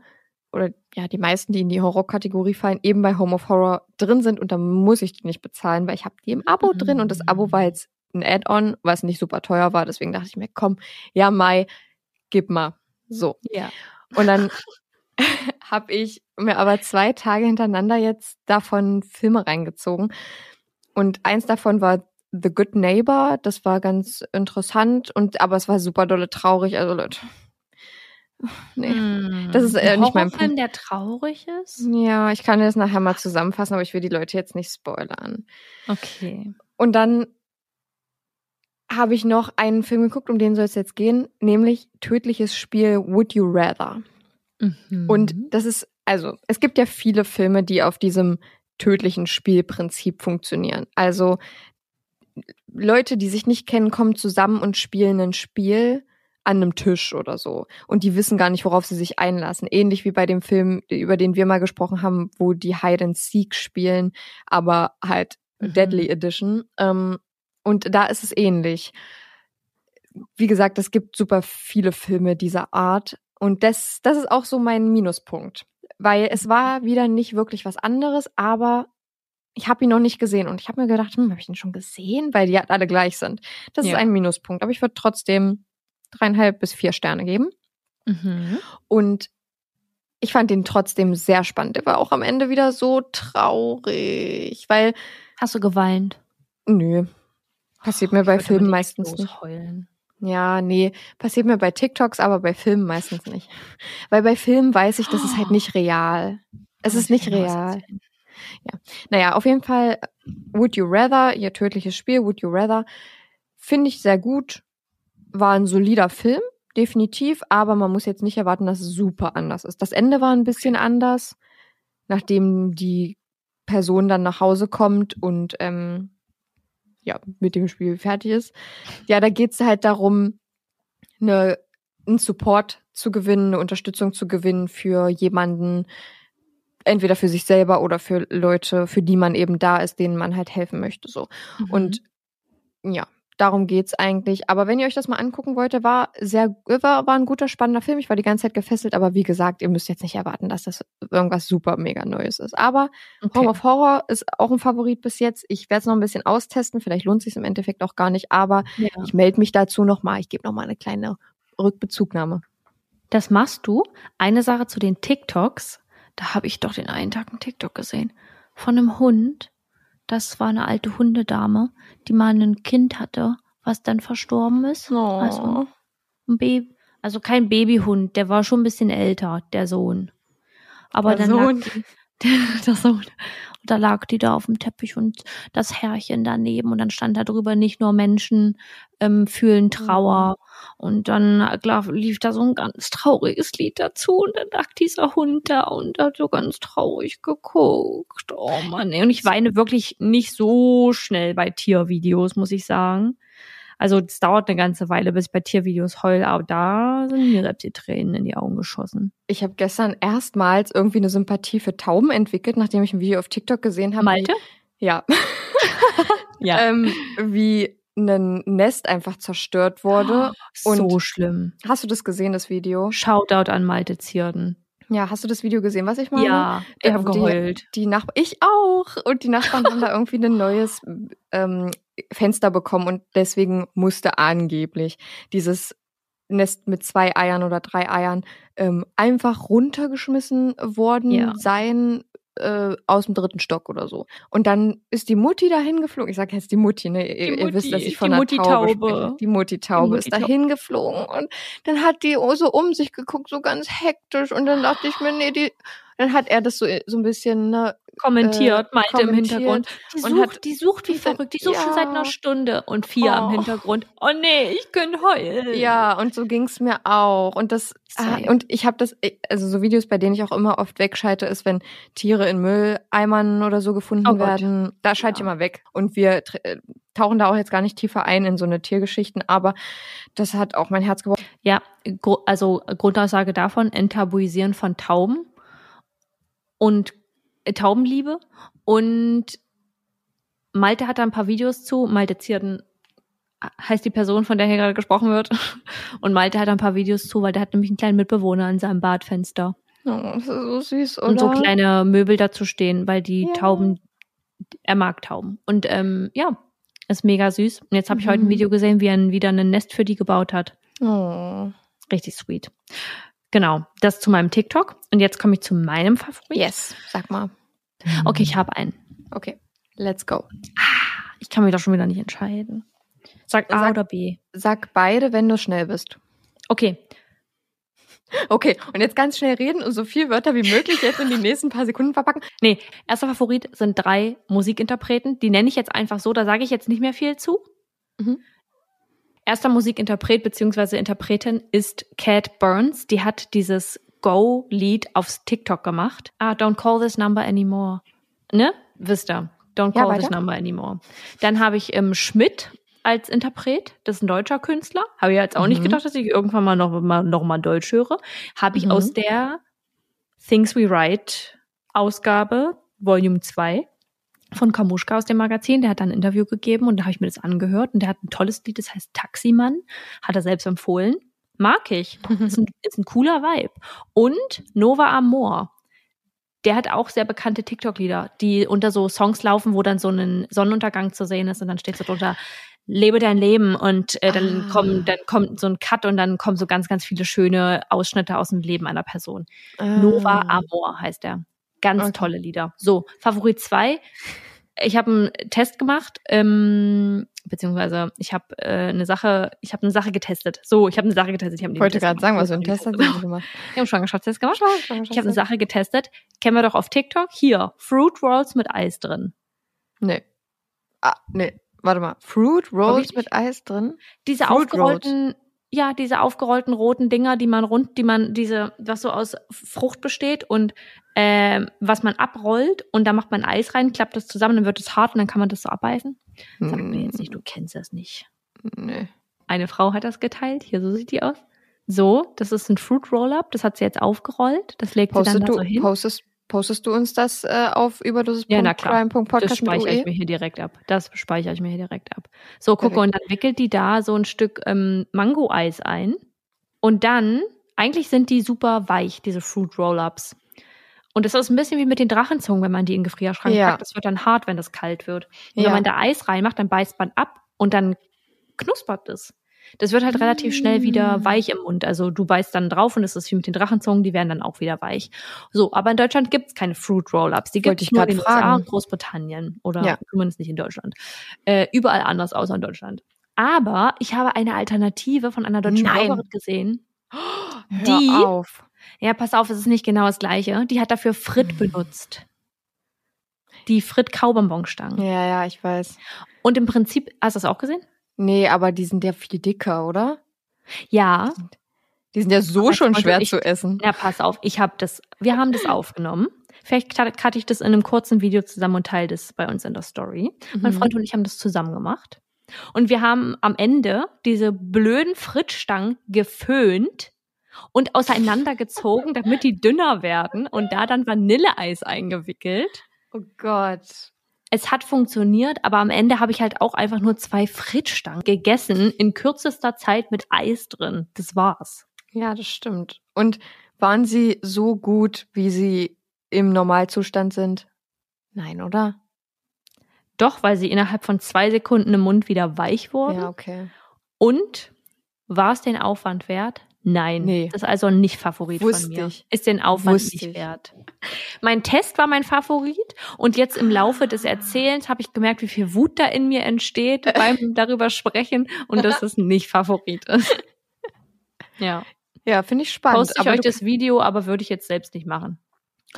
Speaker 1: oder ja, die meisten, die in die Horror-Kategorie fallen, eben bei Home of Horror drin sind und da muss ich die nicht bezahlen, weil ich habe die im Abo mhm. drin und das Abo war jetzt ein Add-on, was nicht super teuer war. Deswegen dachte ich mir, komm, ja, Mai, gib mal. So.
Speaker 3: Ja.
Speaker 1: Und dann habe ich mir aber zwei Tage hintereinander jetzt davon Filme reingezogen. Und eins davon war The Good Neighbor. Das war ganz interessant und aber es war super dolle traurig. Also Leute, Nee, hm. das ist äh, nicht mein Punkt.
Speaker 3: der traurig ist?
Speaker 1: Ja, ich kann das nachher mal zusammenfassen, aber ich will die Leute jetzt nicht spoilern.
Speaker 3: Okay.
Speaker 1: Und dann habe ich noch einen Film geguckt, um den soll es jetzt gehen, nämlich Tödliches Spiel Would You Rather. Mhm. Und das ist, also, es gibt ja viele Filme, die auf diesem tödlichen Spielprinzip funktionieren. Also, Leute, die sich nicht kennen, kommen zusammen und spielen ein Spiel an einem Tisch oder so. Und die wissen gar nicht, worauf sie sich einlassen. Ähnlich wie bei dem Film, über den wir mal gesprochen haben, wo die Hide and Seek spielen, aber halt mhm. Deadly Edition. Ähm, und da ist es ähnlich. Wie gesagt, es gibt super viele Filme dieser Art. Und das, das ist auch so mein Minuspunkt. Weil es war wieder nicht wirklich was anderes, aber ich habe ihn noch nicht gesehen. Und ich habe mir gedacht, hm, habe ich ihn schon gesehen? Weil die halt alle gleich sind. Das ja. ist ein Minuspunkt. Aber ich würde trotzdem dreieinhalb bis vier Sterne geben. Mhm. Und ich fand ihn trotzdem sehr spannend. Der war auch am Ende wieder so traurig, weil.
Speaker 3: Hast du geweint?
Speaker 1: Nö. Passiert mir bei Filmen meistens nicht.
Speaker 3: Heulen.
Speaker 1: Ja, nee, passiert mir bei TikToks, aber bei Filmen meistens nicht. Weil bei Filmen weiß ich, das ist halt nicht real. Es ist nicht real. Ja. Naja, auf jeden Fall Would You Rather, ihr tödliches Spiel, Would You Rather, finde ich sehr gut war ein solider Film, definitiv, aber man muss jetzt nicht erwarten, dass es super anders ist. Das Ende war ein bisschen anders, nachdem die Person dann nach Hause kommt und ähm, ja, mit dem Spiel fertig ist. Ja, da geht's halt darum, eine, einen Support zu gewinnen, eine Unterstützung zu gewinnen für jemanden, entweder für sich selber oder für Leute, für die man eben da ist, denen man halt helfen möchte. so. Mhm. Und ja, darum geht's eigentlich. Aber wenn ihr euch das mal angucken wollt, war sehr, war, war ein guter, spannender Film. Ich war die ganze Zeit gefesselt, aber wie gesagt, ihr müsst jetzt nicht erwarten, dass das irgendwas super mega Neues ist. Aber okay. Home of Horror ist auch ein Favorit bis jetzt. Ich werde es noch ein bisschen austesten. Vielleicht lohnt sich im Endeffekt auch gar nicht, aber ja. ich melde mich dazu nochmal. Ich gebe nochmal eine kleine Rückbezugnahme.
Speaker 3: Das machst du. Eine Sache zu den TikToks. Da habe ich doch den einen Tag einen TikTok gesehen. Von einem Hund, das war eine alte Hundedame, die mal ein Kind hatte, was dann verstorben ist.
Speaker 1: Oh.
Speaker 3: Also ein Baby, also kein Babyhund, der war schon ein bisschen älter, der Sohn. Aber der dann Sohn. lag die, der, Sohn. Und da lag die da auf dem Teppich und das Herrchen daneben und dann stand da drüber nicht nur Menschen ähm, fühlen Trauer. Mhm. Und dann klar, lief da so ein ganz trauriges Lied dazu und dann lag dieser Hund da und hat so ganz traurig geguckt. Oh Mann, und ich weine wirklich nicht so schnell bei Tiervideos, muss ich sagen. Also es dauert eine ganze Weile, bis ich bei Tiervideos heul, aber da sind mir selbst die Tränen in die Augen geschossen.
Speaker 1: Ich habe gestern erstmals irgendwie eine Sympathie für Tauben entwickelt, nachdem ich ein Video auf TikTok gesehen habe.
Speaker 3: Malte?
Speaker 1: Wie, ja. ja. ähm, wie ein Nest einfach zerstört wurde.
Speaker 3: Oh, und so schlimm.
Speaker 1: Hast du das gesehen, das Video?
Speaker 3: Shoutout an Malte Zierden.
Speaker 1: Ja, hast du das Video gesehen, was ich meine?
Speaker 3: Ja, ich habe geheult.
Speaker 1: Die, die Nachbarn, ich auch. Und die Nachbarn haben da irgendwie ein neues ähm, Fenster bekommen und deswegen musste angeblich dieses Nest mit zwei Eiern oder drei Eiern ähm, einfach runtergeschmissen worden ja. sein, äh, aus dem dritten Stock oder so. Und dann ist die Mutti dahin geflogen. Ich sage jetzt die Mutti, ne? Ihr, Mutti, ihr wisst, dass ich von der Taube, Taube spreche. Die Mutti-Taube ist dahin geflogen und dann hat die so um sich geguckt, so ganz hektisch. Und dann dachte ich mir, nee, die, dann hat er das so, so ein bisschen, ne,
Speaker 3: kommentiert, äh, meinte im Hintergrund. Die sucht, hat, die sucht wie verrückt, die sucht ja. schon seit einer Stunde und vier oh. im Hintergrund. Oh nee, ich könnte heulen.
Speaker 1: Ja, und so ging's mir auch. Und das ah, und ich habe das, also so Videos, bei denen ich auch immer oft wegschalte, ist, wenn Tiere in Mülleimern oder so gefunden oh werden. Da schalte ja. ich immer weg. Und wir äh, tauchen da auch jetzt gar nicht tiefer ein in so eine Tiergeschichten, aber das hat auch mein Herz gebrochen.
Speaker 3: Ja, also Grundaussage davon, Enttabuisieren von Tauben und Taubenliebe und Malte hat da ein paar Videos zu. Malte Zierden heißt die Person, von der hier gerade gesprochen wird. Und Malte hat da ein paar Videos zu, weil der hat nämlich einen kleinen Mitbewohner an seinem Badfenster.
Speaker 1: Oh, das ist so süß, oder?
Speaker 3: Und so kleine Möbel dazu stehen, weil die
Speaker 1: Ja.
Speaker 3: Tauben, er mag Tauben. Und ähm, ja, ist mega süß. Und jetzt habe ich heute ein
Speaker 1: Mhm.
Speaker 3: Video gesehen, wie er wieder ein Nest für die gebaut hat.
Speaker 1: Oh.
Speaker 3: Richtig sweet. Genau, das zu meinem TikTok. Und jetzt komme ich zu meinem Favorit.
Speaker 1: Yes, sag mal.
Speaker 3: Okay, ich habe einen.
Speaker 1: Okay, let's go.
Speaker 3: Ich kann mich doch schon wieder nicht entscheiden. Sag A
Speaker 1: Sag-
Speaker 3: oder B.
Speaker 1: Sag beide, wenn du schnell bist.
Speaker 3: Okay,
Speaker 1: Okay, und jetzt ganz schnell reden und so viel Wörter wie möglich jetzt in die nächsten paar Sekunden verpacken.
Speaker 3: Nee, erster Favorit sind drei Musikinterpreten. Die nenne ich jetzt einfach so, da sage ich jetzt nicht mehr viel zu.
Speaker 1: Mhm.
Speaker 3: Erster Musikinterpret bzw. Interpretin ist Cat Burns. Die hat dieses Go-Lied aufs TikTok gemacht. Ah, don't call this number anymore. Ne? Wisst ihr. Don't
Speaker 1: Ja,
Speaker 3: call this
Speaker 1: weiter.
Speaker 3: number anymore. Dann habe ich ähm, Schmidt als Interpret. Das ist ein deutscher Künstler. Habe ich jetzt auch nicht
Speaker 1: Mhm.
Speaker 3: gedacht, dass ich irgendwann mal noch mal, noch mal Deutsch höre. Habe ich
Speaker 1: Mhm.
Speaker 3: aus der Things We Write Ausgabe, Volume 2 von Kamuschka aus dem Magazin. Der hat dann ein Interview gegeben und da habe ich mir das angehört und der hat ein tolles Lied, das heißt Taximann. Hat er selbst empfohlen. Mag ich. Ist ein, ist ein cooler Vibe. Und Nova Amor. Der hat auch sehr bekannte TikTok-Lieder, die unter so Songs laufen, wo dann so ein Sonnenuntergang zu sehen ist und dann steht so drunter, lebe dein Leben und äh, dann
Speaker 1: Ah.
Speaker 3: kommt dann kommt so ein Cut und dann kommen so ganz ganz viele schöne Ausschnitte aus dem Leben einer Person.
Speaker 1: Ah.
Speaker 3: Nova Amor heißt er. Ganz
Speaker 1: Okay.
Speaker 3: tolle Lieder. So, Favorit 2. Ich habe einen Test gemacht, ähm, beziehungsweise ich habe äh, eine Sache, ich habe eine Sache getestet. So, ich habe eine Sache getestet. Ich,
Speaker 1: wollte gerade sagen, was für einen Test hast du gemacht?
Speaker 3: Ich habe einen Schwangerschaftstest gemacht. Ich habe eine Sache getestet. Kennen wir doch auf TikTok. Hier, Fruit Rolls mit Eis drin.
Speaker 1: Nee. Ah, nee. Warte mal. Fruit Rolls mit Eis drin?
Speaker 3: Diese
Speaker 1: Fruit
Speaker 3: aufgerollten, ja, diese aufgerollten roten Dinger, die man rund, die man, diese, was so aus Frucht besteht und ähm, was man abrollt und da macht man Eis rein, klappt das zusammen, dann wird es hart und dann kann man das so abbeißen. Sag mir jetzt nicht, du kennst das nicht.
Speaker 1: Nee.
Speaker 3: Eine Frau hat das geteilt. Hier, so sieht die aus. So, das ist ein Fruit Roll-Up. Das hat sie jetzt aufgerollt. Das legt sie dann da
Speaker 1: du,
Speaker 3: so hin.
Speaker 1: postest, postest du uns das äh, auf
Speaker 3: Ja, na klar. Das speichere ich mir hier direkt ab. Das speichere ich mir hier direkt ab. So, gucke, und dann wickelt die da so ein Stück ähm, Mango-Eis ein. Und dann, eigentlich sind die super weich, diese Fruit Roll-Ups. Und das ist ein bisschen wie mit den Drachenzungen, wenn man die in den Gefrierschrank
Speaker 1: Ja.
Speaker 3: packt. Das wird dann hart, wenn das kalt wird. Und
Speaker 1: Ja.
Speaker 3: wenn man da Eis reinmacht, dann beißt man ab und dann knuspert es. Das wird halt relativ schnell wieder
Speaker 1: Mm.
Speaker 3: weich im Mund. Also du beißt dann drauf und es ist wie mit den Drachenzungen, die werden dann auch wieder weich. So, aber in Deutschland gibt es keine Fruit Roll-Ups. Die gibt es nur in den USA und Großbritannien oder
Speaker 1: Ja.
Speaker 3: zumindest nicht in Deutschland. Äh, überall anders außer in Deutschland. Aber ich habe eine Alternative von einer deutschen
Speaker 1: Nein.
Speaker 3: Bloggerin gesehen.
Speaker 1: Hör
Speaker 3: Die-
Speaker 1: auf.
Speaker 3: Ja, pass auf, es ist nicht genau das gleiche. Die hat dafür Frit benutzt. Die Frit Kaubonbonstangen.
Speaker 1: Ja, ja, ich weiß.
Speaker 3: Und im Prinzip, hast du das auch gesehen?
Speaker 1: Nee, aber die sind ja viel dicker, oder?
Speaker 3: Ja.
Speaker 1: Die sind ja so
Speaker 3: Aber
Speaker 1: schon schwer
Speaker 3: ich-
Speaker 1: zu essen.
Speaker 3: Ja, pass auf, ich habe das, wir haben das aufgenommen. Vielleicht cut- cutte ich das in einem kurzen Video zusammen und teile das bei uns in der Story. Mein
Speaker 1: Mhm.
Speaker 3: Freund und ich haben das zusammen gemacht. Und wir haben am Ende diese blöden Frittstangen geföhnt und auseinandergezogen, damit die dünner werden und da dann Vanilleeis eingewickelt.
Speaker 1: Oh Gott.
Speaker 3: Es hat funktioniert, aber am Ende habe ich halt auch einfach nur zwei Frittstangen gegessen in kürzester Zeit mit Eis drin. Das war's.
Speaker 1: Ja, das stimmt. Und waren sie so gut, wie sie im Normalzustand sind? Nein, oder?
Speaker 3: Doch, weil sie innerhalb von zwei Sekunden im Mund wieder weich wurden.
Speaker 1: Ja, okay.
Speaker 3: Und war es den Aufwand wert? Nein.
Speaker 1: Nee.
Speaker 3: Das ist also nicht Favorit
Speaker 1: Wusste
Speaker 3: von mir.
Speaker 1: ich.
Speaker 3: Ist den Aufwand
Speaker 1: Wusste
Speaker 3: nicht
Speaker 1: ich.
Speaker 3: wert. Mein Test war mein Favorit und jetzt im Laufe des Erzählens habe ich gemerkt, wie viel Wut da in mir entsteht beim darüber sprechen und dass es nicht Favorit ist. Ja.
Speaker 1: Ja, finde ich spannend.
Speaker 3: Poste ich
Speaker 1: aber
Speaker 3: euch das Video, aber würde ich jetzt selbst nicht machen.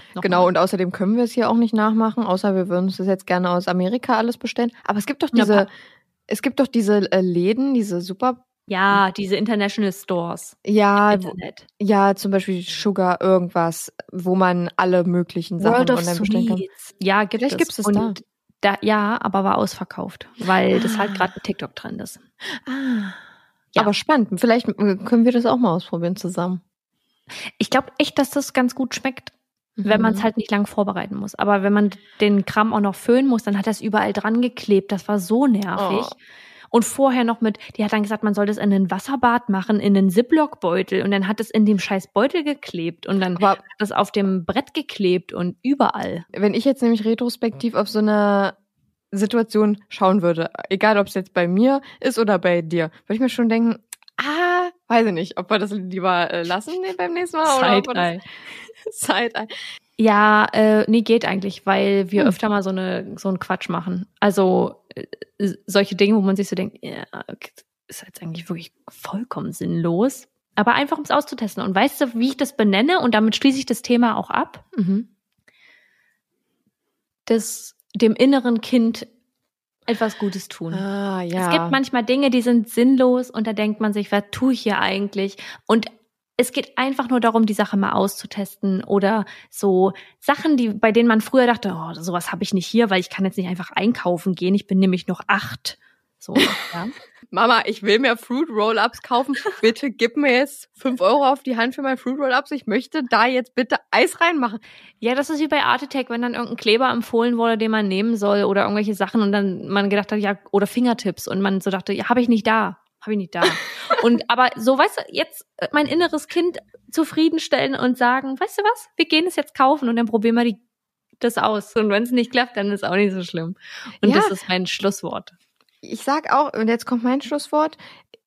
Speaker 3: Nochmal.
Speaker 1: Genau, und außerdem können wir es hier auch nicht nachmachen, außer wir würden uns das jetzt gerne aus Amerika alles bestellen. Aber es gibt doch diese, es gibt doch diese äh, Läden, diese super,
Speaker 3: Ja, diese International Stores.
Speaker 1: ja,
Speaker 3: Internet.
Speaker 1: ja, zum Beispiel Sugar, irgendwas, wo man alle möglichen Sachen
Speaker 3: World of
Speaker 1: online bestellen kann.
Speaker 3: Sweets. Ja, gibt
Speaker 1: Vielleicht
Speaker 3: es.
Speaker 1: gibt's es
Speaker 3: und da. Ja, aber war ausverkauft, weil das halt
Speaker 1: Ah.
Speaker 3: gerade ein TikTok-Trend ist.
Speaker 1: Ah.
Speaker 3: Ja.
Speaker 1: Aber spannend. Vielleicht äh, können wir das auch mal ausprobieren zusammen.
Speaker 3: Ich glaube echt, dass das ganz gut schmeckt, wenn man es
Speaker 1: Mhm.
Speaker 3: halt nicht lang vorbereiten muss. Aber wenn man den Kram auch noch föhnen muss, dann hat das überall dran geklebt. Das war so nervig.
Speaker 1: Oh.
Speaker 3: Und vorher noch mit, die hat dann gesagt, man soll das in ein Wasserbad machen, in einen Ziploc-Beutel. Und dann hat es in dem scheiß Beutel geklebt und dann
Speaker 1: Aber-
Speaker 3: hat es auf dem Brett geklebt und überall.
Speaker 1: Wenn ich jetzt nämlich retrospektiv auf so eine Situation schauen würde, egal ob es jetzt bei mir ist oder bei dir, würde ich mir schon denken, ah, weiß ich nicht, ob wir das lieber äh, lassen beim nächsten Mal oder ob wir das Side-Eye.
Speaker 3: Ja, äh, nee, geht eigentlich, weil wir
Speaker 1: Hm.
Speaker 3: öfter mal so eine so einen Quatsch machen. Also äh, solche Dinge, wo man sich so denkt, ja, okay, ist jetzt eigentlich wirklich vollkommen sinnlos. Aber einfach um es auszutesten. Und weißt du, wie ich das benenne? Und damit schließe ich das Thema auch ab.
Speaker 1: Mhm.
Speaker 3: Das dem inneren Kind etwas Gutes tun.
Speaker 1: Ah, ja.
Speaker 3: Es gibt manchmal Dinge, die sind sinnlos und da denkt man sich, was tue ich hier eigentlich? Und es geht einfach nur darum, die Sache mal auszutesten oder so Sachen, die, bei denen man früher dachte, oh, sowas habe ich nicht hier, weil ich kann jetzt nicht einfach einkaufen gehen. Ich bin nämlich noch acht. So, ja.
Speaker 1: Mama, ich will mir Fruit Roll-Ups kaufen. Bitte gib mir jetzt fünf Euro auf die Hand für mein Fruit Roll-Ups. Ich möchte da jetzt bitte Eis reinmachen.
Speaker 3: ja, das ist wie bei Art Attack, wenn dann irgendein Kleber empfohlen wurde, den man nehmen soll oder irgendwelche Sachen und dann man gedacht hat, ja, oder Fingertips und man so dachte, ja, habe ich nicht da. Habe ich nicht da. und aber so, weißt du, jetzt äh, mein inneres Kind zufriedenstellen und sagen, weißt du was, wir gehen es jetzt kaufen und dann probieren wir die, das aus. Und wenn es nicht klappt, dann ist auch nicht so schlimm. Und
Speaker 1: Ja.
Speaker 3: das ist mein Schlusswort.
Speaker 1: Ich sag auch, und jetzt kommt mein Schlusswort.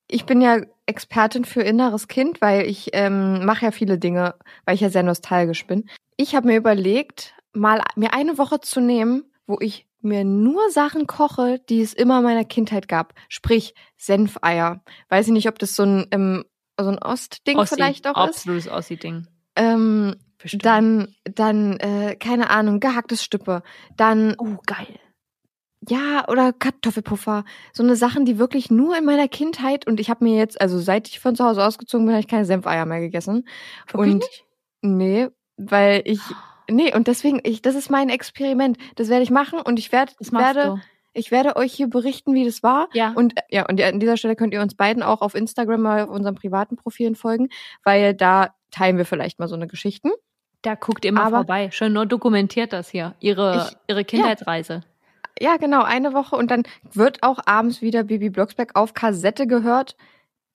Speaker 1: Ich bin ja Expertin für inneres Kind, weil ich ähm, mache ja viele Dinge, weil ich ja sehr nostalgisch bin. Ich habe mir überlegt, mal mir eine Woche zu nehmen, wo ich mir nur Sachen koche, die es immer in meiner Kindheit gab. Sprich, Senfeier. Weiß ich nicht, ob das so ein, ähm, so ein Ostding
Speaker 3: Ossi,
Speaker 1: vielleicht auch ist.
Speaker 3: Absolutes Ossi-Ding.
Speaker 1: Ähm,
Speaker 3: Bestimmt.
Speaker 1: dann, dann, äh, keine Ahnung, gehacktes Stüppe. Dann
Speaker 3: oh, geil.
Speaker 1: ja, oder Kartoffelpuffer. So eine Sachen, die wirklich nur in meiner Kindheit und ich habe mir jetzt, also seit ich von zu Hause ausgezogen bin, habe ich keine Senfeier mehr gegessen.
Speaker 3: Wirklich
Speaker 1: und
Speaker 3: nicht?
Speaker 1: nee, weil ich nee, und deswegen ich das ist mein Experiment. Das werde ich machen und ich
Speaker 3: machst
Speaker 1: werde
Speaker 3: du.
Speaker 1: ich werde euch hier berichten, wie das war.
Speaker 3: Ja.
Speaker 1: Und äh, ja, und an dieser Stelle könnt ihr uns beiden auch auf Instagram mal auf unseren privaten Profilen folgen, weil da teilen wir vielleicht mal so eine Geschichten.
Speaker 3: Da guckt ihr mal
Speaker 1: Aber-
Speaker 3: vorbei. Schön nur dokumentiert das hier. Ihre,
Speaker 1: Ich-
Speaker 3: ihre Kindheitsreise.
Speaker 1: Ja, genau, eine Woche und dann wird auch abends wieder Bibi Blocksberg auf Kassette gehört,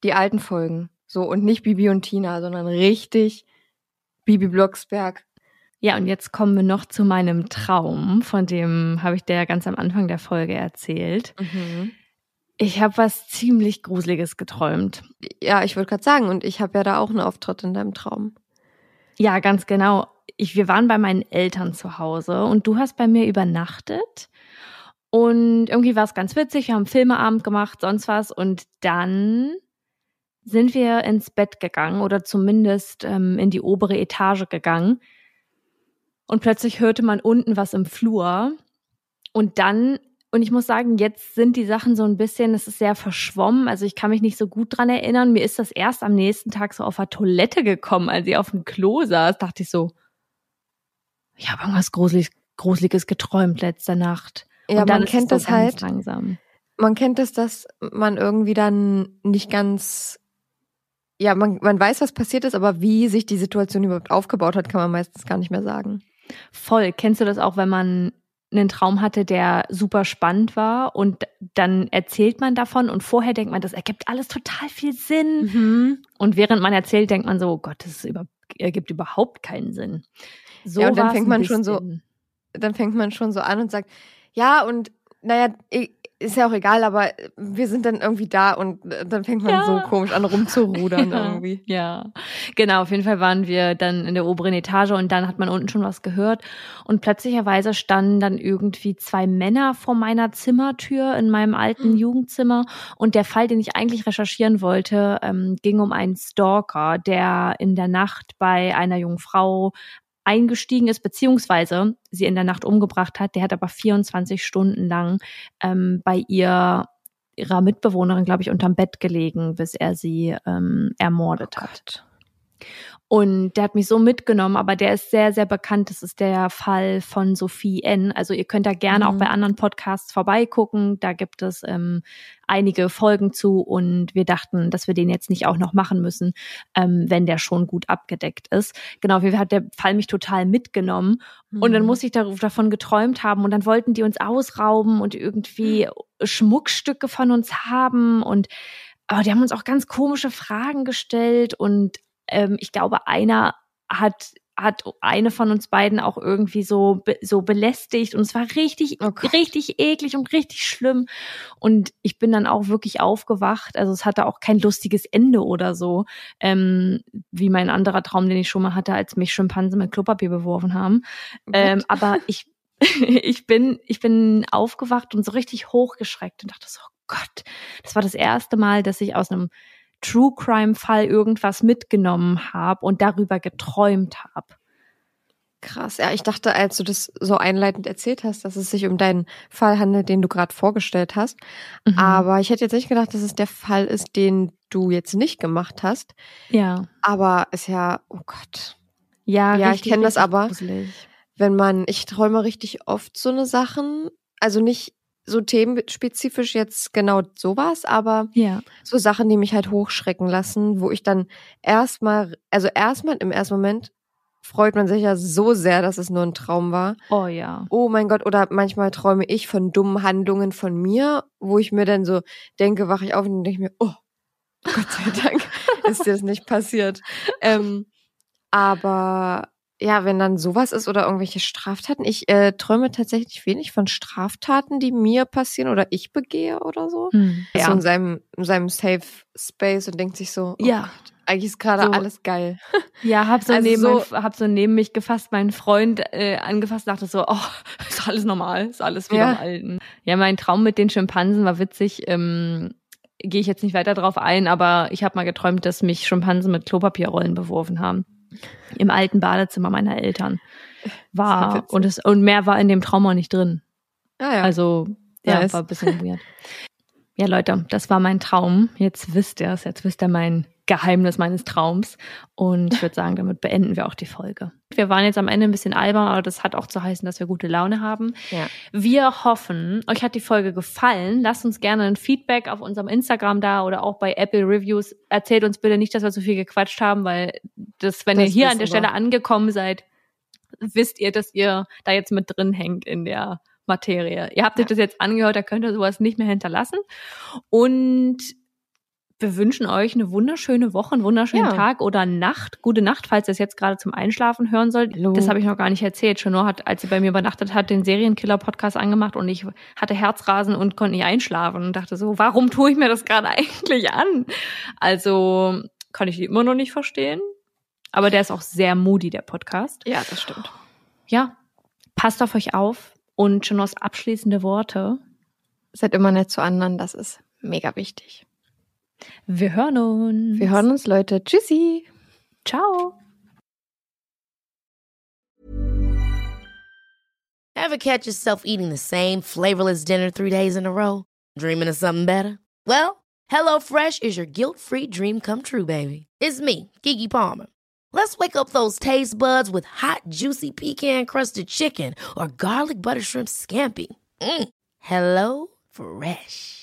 Speaker 1: die alten Folgen. So und nicht Bibi und Tina, sondern richtig Bibi Blocksberg.
Speaker 3: Ja, und jetzt kommen wir noch zu meinem Traum, von dem habe ich dir ja ganz am Anfang der Folge erzählt. Ich habe was ziemlich Gruseliges geträumt.
Speaker 1: Ja, ich wollte gerade sagen, und ich habe ja da auch einen Auftritt in deinem Traum.
Speaker 3: Ja, ganz genau. Ich, wir waren bei meinen Eltern zu Hause und du hast bei mir übernachtet. Und irgendwie war es ganz witzig. Wir haben Filmeabend gemacht, sonst was. Und dann sind wir ins Bett gegangen oder zumindest ähm, in die obere Etage gegangen. Und plötzlich hörte man unten was im Flur. Und dann, und ich muss sagen, jetzt sind die Sachen so ein bisschen, es ist sehr verschwommen. Also ich kann mich nicht so gut dran erinnern. Mir ist das erst am nächsten Tag so auf der Toilette gekommen, als ich auf dem Klo saß. Dachte ich so, ich habe irgendwas Gruseliges, Gruseliges geträumt letzte Nacht.
Speaker 1: Ja,
Speaker 3: und dann
Speaker 1: man kennt das halt.
Speaker 3: langsam.
Speaker 1: Man kennt es, dass man irgendwie dann nicht ganz. Ja, man, man weiß, was passiert ist, aber wie sich die Situation überhaupt aufgebaut hat, kann man meistens gar nicht mehr sagen.
Speaker 3: Voll. Kennst du das auch, wenn man einen Traum hatte, der super spannend war und dann erzählt man davon und vorher denkt man, das ergibt alles total viel Sinn. Und während man erzählt, denkt man so, oh Gott, das über, ergibt überhaupt keinen Sinn. So
Speaker 1: Ja, und dann fängt man schon so-. Dann fängt man schon so an und sagt, ja, und naja, i- ist ja auch egal, aber wir sind dann irgendwie da und äh, dann fängt man
Speaker 3: Ja.
Speaker 1: so komisch an rumzurudern
Speaker 3: Ja,
Speaker 1: irgendwie.
Speaker 3: Ja, genau. Auf jeden Fall waren wir dann in der oberen Etage und dann hat man unten schon was gehört. Und plötzlicherweise standen dann irgendwie zwei Männer vor meiner Zimmertür in meinem alten
Speaker 1: Hm.
Speaker 3: Jugendzimmer. Und der Fall, den ich eigentlich recherchieren wollte, ähm, ging um einen Stalker, der in der Nacht bei einer jungen Frau eingestiegen ist, beziehungsweise sie in der Nacht umgebracht hat. Der hat aber 24 Stunden lang ähm, bei ihr ihrer Mitbewohnerin, glaube ich, unterm Bett gelegen, bis er sie ähm, ermordet hat. Und der hat mich so mitgenommen, aber der ist sehr, sehr bekannt. Das ist der Fall von Sophie N. Also ihr könnt da gerne mhm. auch bei anderen Podcasts vorbeigucken. Da gibt es ähm, einige Folgen zu und wir dachten, dass wir den jetzt nicht auch noch machen müssen, ähm, wenn der schon gut abgedeckt ist. Genau, wie hat der Fall mich total mitgenommen. Mhm. Und dann mhm. muss ich davon geträumt haben und dann wollten die uns ausrauben und irgendwie. Schmuckstücke von uns haben und aber die haben uns auch ganz komische Fragen gestellt und ähm, ich glaube, einer hat hat eine von uns beiden auch irgendwie so so belästigt und es war richtig oh richtig eklig und richtig schlimm. Und ich bin dann auch wirklich aufgewacht. Also es hatte auch kein lustiges Ende oder so ähm, wie mein anderer Traum den ich schon mal hatte als mich Schimpansen mit Klopapier beworfen haben. Ähm, aber ich ich bin ich bin aufgewacht und so richtig hochgeschreckt und dachte so oh Gott das war das erste Mal dass ich aus einem True Crime Fall irgendwas mitgenommen habe und darüber geträumt habe.
Speaker 1: Krass, ja, ich dachte, als du das so einleitend erzählt hast, dass es sich um deinen Fall handelt, den du gerade vorgestellt hast. Mhm. Aber ich hätte jetzt nicht gedacht, dass es der Fall ist, den du jetzt nicht gemacht hast.
Speaker 3: Ja.
Speaker 1: Aber ist ja, oh Gott.
Speaker 3: Ja,
Speaker 1: ja richtig, ich kenne das aber. Gruselig. Wenn man, ich träume richtig oft so eine Sachen, also nicht so themenspezifisch jetzt genau sowas, aber
Speaker 3: ja.
Speaker 1: so Sachen, die mich halt hochschrecken lassen, wo ich dann erstmal, also erstmal im ersten Moment freut man sich ja so sehr, dass es nur ein Traum war.
Speaker 3: Oh ja.
Speaker 1: Oh mein Gott, oder manchmal träume ich von dummen Handlungen von mir, wo ich mir dann so denke, wache ich auf und denke mir, oh, Gott sei Dank ist dir das nicht passiert. Ähm, aber ja, wenn dann sowas ist oder irgendwelche Straftaten. Ich äh, träume tatsächlich wenig von Straftaten, die mir passieren oder ich begehe oder so. Hm, ja. So in seinem, in seinem Safe Space und denkt sich so,
Speaker 3: oh ja.
Speaker 1: Gott, eigentlich ist gerade so. alles geil.
Speaker 3: Ja, hab so, also neben so, mein, hab so neben mich gefasst, meinen Freund äh, angefasst, dachte so, oh, ist alles normal, ist alles wie ja. beim Alten. Ja, mein Traum mit den Schimpansen war witzig. Ähm, Gehe ich jetzt nicht weiter drauf ein, aber ich habe mal geträumt, dass mich Schimpansen mit Klopapierrollen beworfen haben im alten Badezimmer meiner Eltern war. Und, es, und mehr war in dem Trauma nicht drin.
Speaker 1: Ah, ja.
Speaker 3: Also, ja, nice. war ein bisschen weird. Ja, Leute, das war mein Traum. Jetzt wisst ihr es. Jetzt wisst ihr mein Geheimnis meines Traums. Und ich würde sagen, damit beenden wir auch die Folge. Wir waren jetzt am Ende ein bisschen albern, aber das hat auch zu heißen, dass wir gute Laune haben.
Speaker 1: Ja.
Speaker 3: Wir hoffen, euch hat die Folge gefallen. Lasst uns gerne ein Feedback auf unserem Instagram da oder auch bei Apple Reviews. Erzählt uns bitte nicht, dass wir zu viel gequatscht haben, weil das, wenn das ihr hier an der Stelle angekommen seid, wisst ihr, dass ihr da jetzt mit drin hängt in der Materie. Ihr habt euch das jetzt angehört, da könnt ihr sowas nicht mehr hinterlassen. Und wir wünschen euch eine wunderschöne Woche, einen wunderschönen ja. Tag oder Nacht. Gute Nacht, falls ihr es jetzt gerade zum Einschlafen hören sollt. Hallo. Das habe ich noch gar nicht erzählt. Chanor hat, als sie bei mir übernachtet hat, den Serienkiller-Podcast angemacht und ich hatte Herzrasen und konnte nicht einschlafen und dachte so, warum tue ich mir das gerade eigentlich an? Also kann ich die immer noch nicht verstehen. Aber der ist auch sehr moody, der Podcast.
Speaker 1: Ja, das stimmt.
Speaker 3: Ja, passt auf euch auf und Chanors abschließende Worte.
Speaker 1: Seid immer nett zu anderen, das ist mega wichtig.
Speaker 3: Wir hören uns.
Speaker 1: Wir hören uns, Leute. Tschüssi.
Speaker 3: Ciao.
Speaker 6: Ever catch yourself eating the same flavorless dinner three days in a row? Dreaming of something better? Well, HelloFresh is your guilt-free dream come true, baby. It's me, Kiki Palmer. Let's wake up those taste buds with hot, juicy pecan-crusted chicken or garlic butter shrimp scampi. Mm. Hello Fresh.